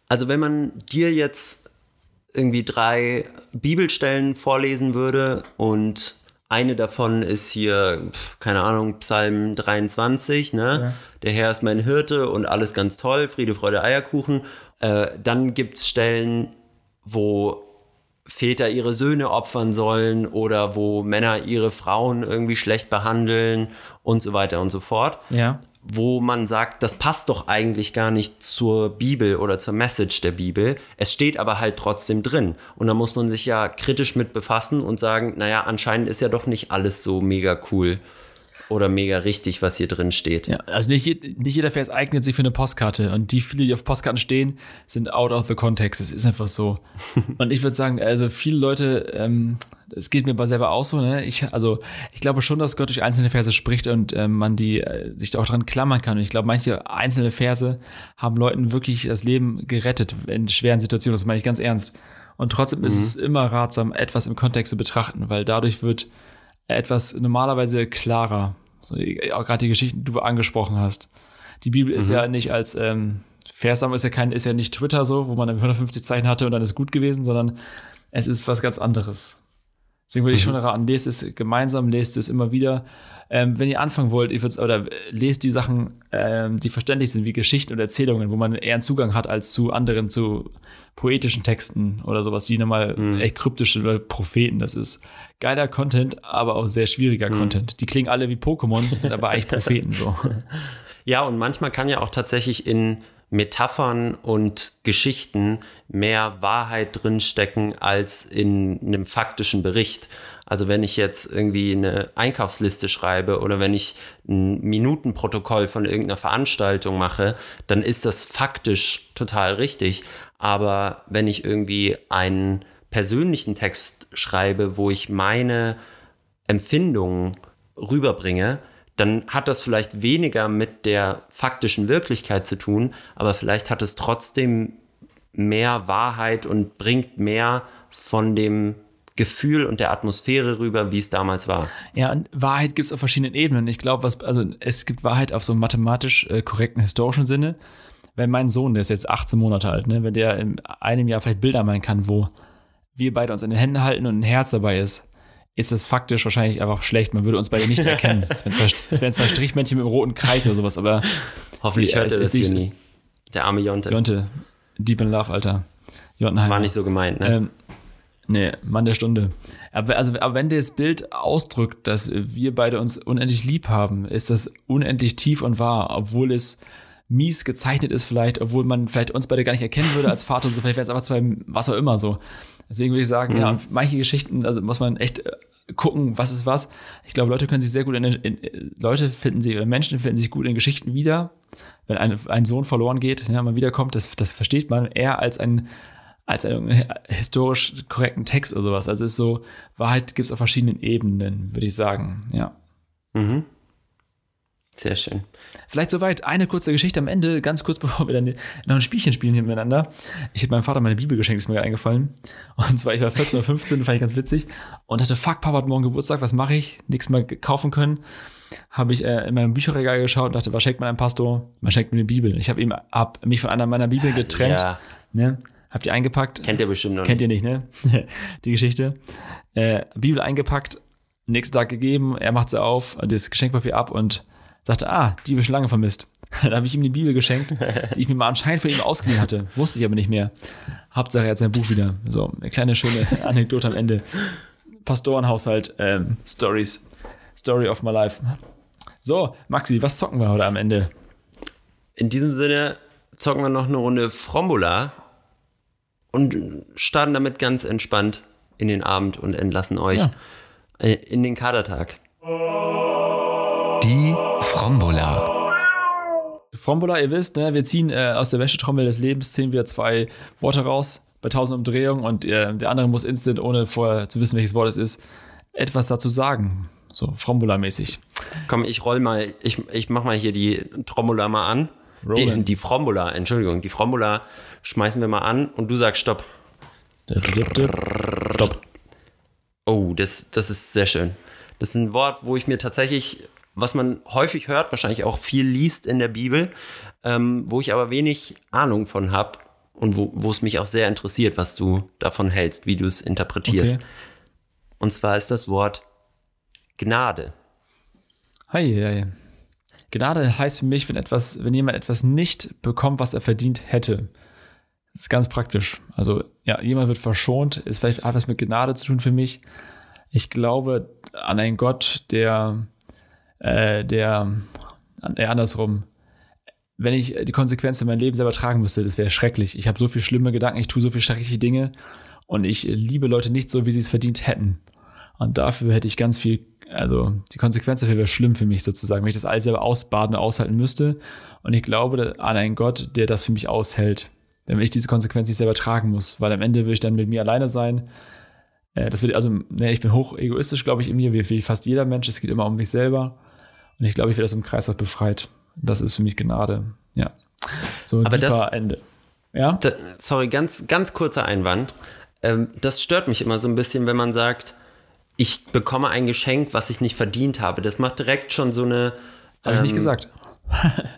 Also wenn man dir jetzt irgendwie drei Bibelstellen vorlesen würde und eine davon ist hier, keine Ahnung, Psalm 23, ne? Ja. Der Herr ist mein Hirte und alles ganz toll, Friede, Freude, Eierkuchen. Äh, dann gibt es Stellen, wo Väter ihre Söhne opfern sollen oder wo Männer ihre Frauen irgendwie schlecht behandeln und so weiter und so fort. Ja wo man sagt, das passt doch eigentlich gar nicht zur Bibel oder zur Message der Bibel. Es steht aber halt trotzdem drin. Und da muss man sich ja kritisch mit befassen und sagen, naja, anscheinend ist ja doch nicht alles so mega cool oder mega richtig, was hier drin steht. Ja, also nicht, nicht jeder Vers eignet sich für eine Postkarte und die viele, die auf Postkarten stehen, sind out of the context. Es ist einfach so. und ich würde sagen, also viele Leute, ähm, es geht mir aber selber auch so, ne? Ich, also, ich glaube schon, dass Gott durch einzelne Verse spricht und ähm, man die äh, sich da auch dran klammern kann. Und ich glaube, manche einzelne Verse haben Leuten wirklich das Leben gerettet in schweren Situationen. Das meine ich ganz ernst. Und trotzdem mhm. ist es immer ratsam, etwas im Kontext zu betrachten, weil dadurch wird etwas normalerweise klarer. So, auch gerade die Geschichten, die du angesprochen hast. Die Bibel ist mhm. ja nicht als ähm, Versam ist ja kein, ist ja nicht Twitter so, wo man 150 Zeichen hatte und dann ist gut gewesen, sondern es ist was ganz anderes. Deswegen würde ich mhm. schon raten, lest es gemeinsam, lest es immer wieder. Ähm, wenn ihr anfangen wollt, ich würde oder lest die Sachen, ähm, die verständlich sind, wie Geschichten oder Erzählungen, wo man eher einen Zugang hat als zu anderen, zu poetischen Texten oder sowas, die nochmal mhm. echt kryptisch sind oder Propheten. Das ist geiler Content, aber auch sehr schwieriger mhm. Content. Die klingen alle wie Pokémon, sind aber eigentlich Propheten so. Ja, und manchmal kann ja auch tatsächlich in Metaphern und Geschichten mehr Wahrheit drinstecken als in einem faktischen Bericht. Also wenn ich jetzt irgendwie eine Einkaufsliste schreibe oder wenn ich ein Minutenprotokoll von irgendeiner Veranstaltung mache, dann ist das faktisch total richtig. Aber wenn ich irgendwie einen persönlichen Text schreibe, wo ich meine Empfindungen rüberbringe, dann hat das vielleicht weniger mit der faktischen Wirklichkeit zu tun, aber vielleicht hat es trotzdem mehr Wahrheit und bringt mehr von dem Gefühl und der Atmosphäre rüber, wie es damals war. Ja, und Wahrheit gibt es auf verschiedenen Ebenen. Ich glaube, also es gibt Wahrheit auf so mathematisch äh, korrekten historischen Sinne. Wenn mein Sohn, der ist jetzt 18 Monate alt, ne, wenn der in einem Jahr vielleicht Bilder malen kann, wo wir beide uns in den Händen halten und ein Herz dabei ist, ist das faktisch wahrscheinlich einfach schlecht. Man würde uns beide nicht erkennen. Es wären zwei, wär zwei Strichmännchen mit einem roten Kreis oder sowas, aber. Hoffentlich hört er das hier nie. Der arme Jonte. Jonte, Deep in Love, Alter. Jontenheim. War nicht so gemeint, ne? Ähm, nee, Mann der Stunde. Aber, also, aber wenn das Bild ausdrückt, dass wir beide uns unendlich lieb haben, ist das unendlich tief und wahr, obwohl es mies gezeichnet ist vielleicht, obwohl man vielleicht uns beide gar nicht erkennen würde als Vater und so, vielleicht wäre es einfach zwei, was auch immer so. Deswegen würde ich sagen, mhm. ja, manche Geschichten, also muss man echt gucken, was ist was. Ich glaube, Leute können sich sehr gut in, in, Leute finden sie, oder Menschen finden sich gut in Geschichten wieder. Wenn ein, ein Sohn verloren geht, ja, man wiederkommt, das, das versteht man eher als ein als einen historisch korrekten Text oder sowas. Also es ist so, Wahrheit gibt es auf verschiedenen Ebenen, würde ich sagen, ja. Mhm. Sehr schön. Vielleicht soweit eine kurze Geschichte am Ende, ganz kurz bevor wir dann noch ein Spielchen spielen hier miteinander. Ich habe meinem Vater meine Bibel geschenkt, ist mir gerade eingefallen. Und zwar, ich war 14 oder 15, fand ich ganz witzig. Und dachte, fuck, Papa hat morgen Geburtstag, was mache ich? Nichts mehr kaufen können. Habe ich äh, in meinem Bücherregal geschaut und dachte, was schenkt man einem Pastor? Man schenkt mir eine Bibel. Ich habe ihm hab mich von einer meiner Bibeln getrennt. Ja. Ne? Habt ihr eingepackt? Kennt ihr bestimmt noch Kennt nicht. ihr nicht, ne? Die Geschichte. Äh, Bibel eingepackt, nächsten Tag gegeben, er macht sie auf, das Geschenkpapier ab und sagte, ah, die habe ich schon lange vermisst. Dann habe ich ihm die Bibel geschenkt, die ich mir mal anscheinend von ihm ausgeliehen hatte. Wusste ich aber nicht mehr. Hauptsache, er hat sein Buch wieder. So, eine kleine schöne Anekdote am Ende. Pastorenhaushalt, ähm, Stories. Story of my life. So, Maxi, was zocken wir heute am Ende? In diesem Sinne zocken wir noch eine Runde Frombola und starten damit ganz entspannt in den Abend und entlassen euch ja. Äh, in den Kadertag. Die Frombola. Frombola, ihr wisst, ne, wir ziehen äh, aus der Wäschetrommel des Lebens, ziehen wir zwei Worte raus bei tausend Umdrehungen und äh, der andere muss instant, ohne vorher zu wissen, welches Wort es ist, etwas dazu sagen. So Frombola-mäßig. Komm, ich roll mal, ich, ich mach mal hier die Trombola mal an. Die, die Frombola, Entschuldigung, die Frombola schmeißen wir mal an und du sagst Stopp. Stopp. Oh, das, das ist sehr schön. Das ist ein Wort, wo ich mir tatsächlich, was man häufig hört, wahrscheinlich auch viel liest in der Bibel, ähm, wo ich aber wenig Ahnung von habe und wo, wo es mich auch sehr interessiert, was du davon hältst, wie du es interpretierst. Okay. Und zwar ist das Wort Gnade. Hi, hi. Gnade heißt für mich, wenn etwas, wenn jemand etwas nicht bekommt, was er verdient hätte. Das ist ganz praktisch. Also, ja, jemand wird verschont, ist vielleicht hat was mit Gnade zu tun für mich. Ich glaube an einen Gott, der, äh, der, äh, andersrum, wenn ich die Konsequenzen in meinem Leben selber tragen müsste, das wäre schrecklich. Ich habe so viele schlimme Gedanken, ich tue so viele schreckliche Dinge und ich liebe Leute nicht so, wie sie es verdient hätten. Und dafür hätte ich ganz viel, also die Konsequenz dafür wäre schlimm für mich sozusagen, wenn ich das alles selber ausbaden und aushalten müsste. Und ich glaube an einen Gott, der das für mich aushält wenn ich diese Konsequenz nicht selber tragen muss, weil am Ende will ich dann mit mir alleine sein. Äh, das wird, also, ne, ich bin hoch egoistisch, glaube ich, in mir, wie, wie fast jeder Mensch. Es geht immer um mich selber. Und ich glaube, ich werde aus dem Kreislauf befreit. Das ist für mich Gnade. Ja. So ein Aber das, Ende. Ja? Da, sorry, ganz, ganz kurzer Einwand. Ähm, das stört mich immer so ein bisschen, wenn man sagt, ich bekomme ein Geschenk, was ich nicht verdient habe. Das macht direkt schon so eine. Habe ähm, ich nicht ähm, gesagt.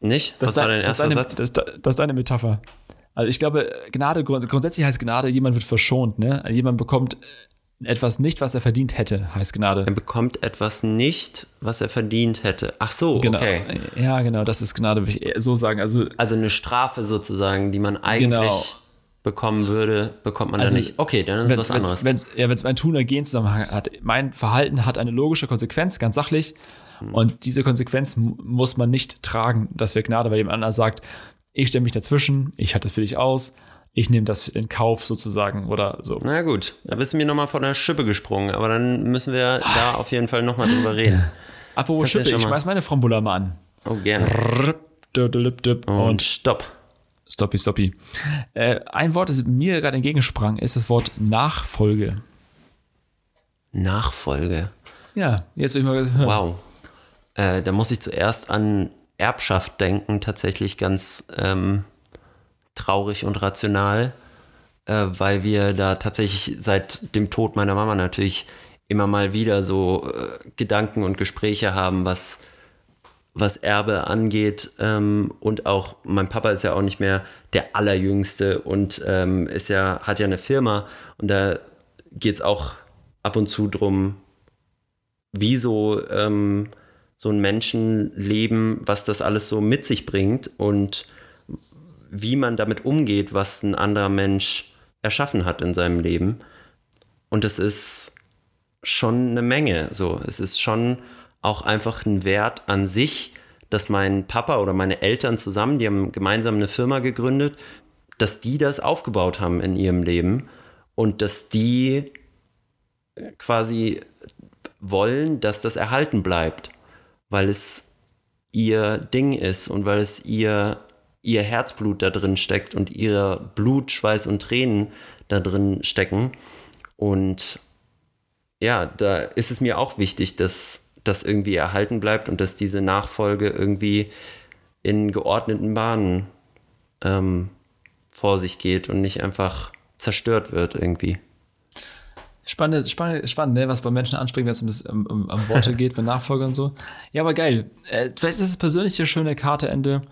Nicht? Das Was war dein erster das Satz? Das, das, ist eine Metapher. Also ich glaube, Gnade, grundsätzlich heißt Gnade, jemand wird verschont, ne? Also jemand bekommt etwas nicht, was er verdient hätte, heißt Gnade. Er bekommt etwas nicht, was er verdient hätte. Ach so, genau. okay. Ja, genau, das ist Gnade, würde ich so sagen. Also, also eine Strafe sozusagen, die man eigentlich genau. bekommen würde, bekommt man also, dann nicht. Okay, dann ist es was anderes. Wenn es ja, mein Tun oder Gehen Zusammenhang hat, mein Verhalten hat eine logische Konsequenz, ganz sachlich. Mhm. Und diese Konsequenz muss man nicht tragen, das wäre Gnade, weil jemand anders sagt, ich stelle mich dazwischen, ich halte das für dich aus, ich nehme das in Kauf sozusagen oder so. Na gut, da bist du mir nochmal von der Schippe gesprungen, aber dann müssen wir da auf jeden Fall nochmal drüber reden. Apropos Schippe, ich schmeiß meine Frombulla mal an. Oh, gerne. Und, Und stopp. Stoppi, stoppi. Äh, ein Wort, das mir gerade entgegensprang, ist das Wort Nachfolge. Nachfolge? Ja, jetzt will ich mal hören. Wow. Äh, da muss ich zuerst an Erbschaft denken, tatsächlich ganz ähm, traurig und rational, äh, weil wir da tatsächlich seit dem Tod meiner Mama natürlich immer mal wieder so äh, Gedanken und Gespräche haben, was, was Erbe angeht. Ähm, und auch mein Papa ist ja auch nicht mehr der Allerjüngste und ähm, ist ja, hat ja eine Firma und da geht es auch ab und zu drum, wieso ähm, so ein Menschenleben, was das alles so mit sich bringt und wie man damit umgeht, was ein anderer Mensch erschaffen hat in seinem Leben. Und es ist schon eine Menge. So, es ist schon auch einfach ein Wert an sich, dass mein Papa oder meine Eltern zusammen, die haben gemeinsam eine Firma gegründet, dass die das aufgebaut haben in ihrem Leben und dass die quasi wollen, dass das erhalten bleibt, weil es ihr Ding ist und weil es ihr, ihr Herzblut da drin steckt und ihr Blut, Schweiß und Tränen da drin stecken. Und ja, da ist es mir auch wichtig, dass das irgendwie erhalten bleibt und dass diese Nachfolge irgendwie in geordneten Bahnen ähm, vor sich geht und nicht einfach zerstört wird irgendwie. Spannend, spannend, spannend, ne? was bei Menschen anspringt, wenn es um, das, um, um, Worte geht, mit Nachfolger und so. Ja, aber geil. Äh, vielleicht ist es persönlich eine schöne Karteende,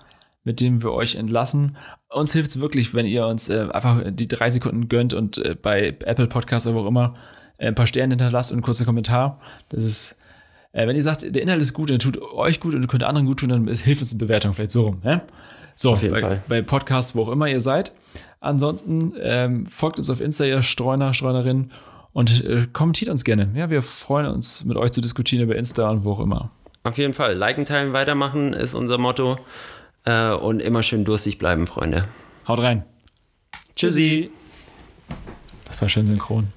mit dem wir euch entlassen. Uns hilft es wirklich, wenn ihr uns äh, einfach die drei Sekunden gönnt und äh, bei Apple Podcasts oder wo auch immer äh, ein paar Sterne hinterlasst und einen kurzen Kommentar. Das ist, äh, wenn ihr sagt, der Inhalt ist gut, der tut euch gut und könnt anderen gut tun, dann ist, hilft uns eine Bewertung vielleicht so rum. Ne? So, Auf jeden bei, Fall. bei Podcasts, wo auch immer ihr seid. Ansonsten ähm, folgt uns auf Insta, ihr Streuner, Streunerin und äh, kommentiert uns gerne. Ja, wir freuen uns, mit euch zu diskutieren über Insta und wo auch immer. Auf jeden Fall. Liken, teilen, weitermachen ist unser Motto. Äh, und immer schön durstig bleiben, Freunde. Haut rein. Tschüssi. Das war schön synchron.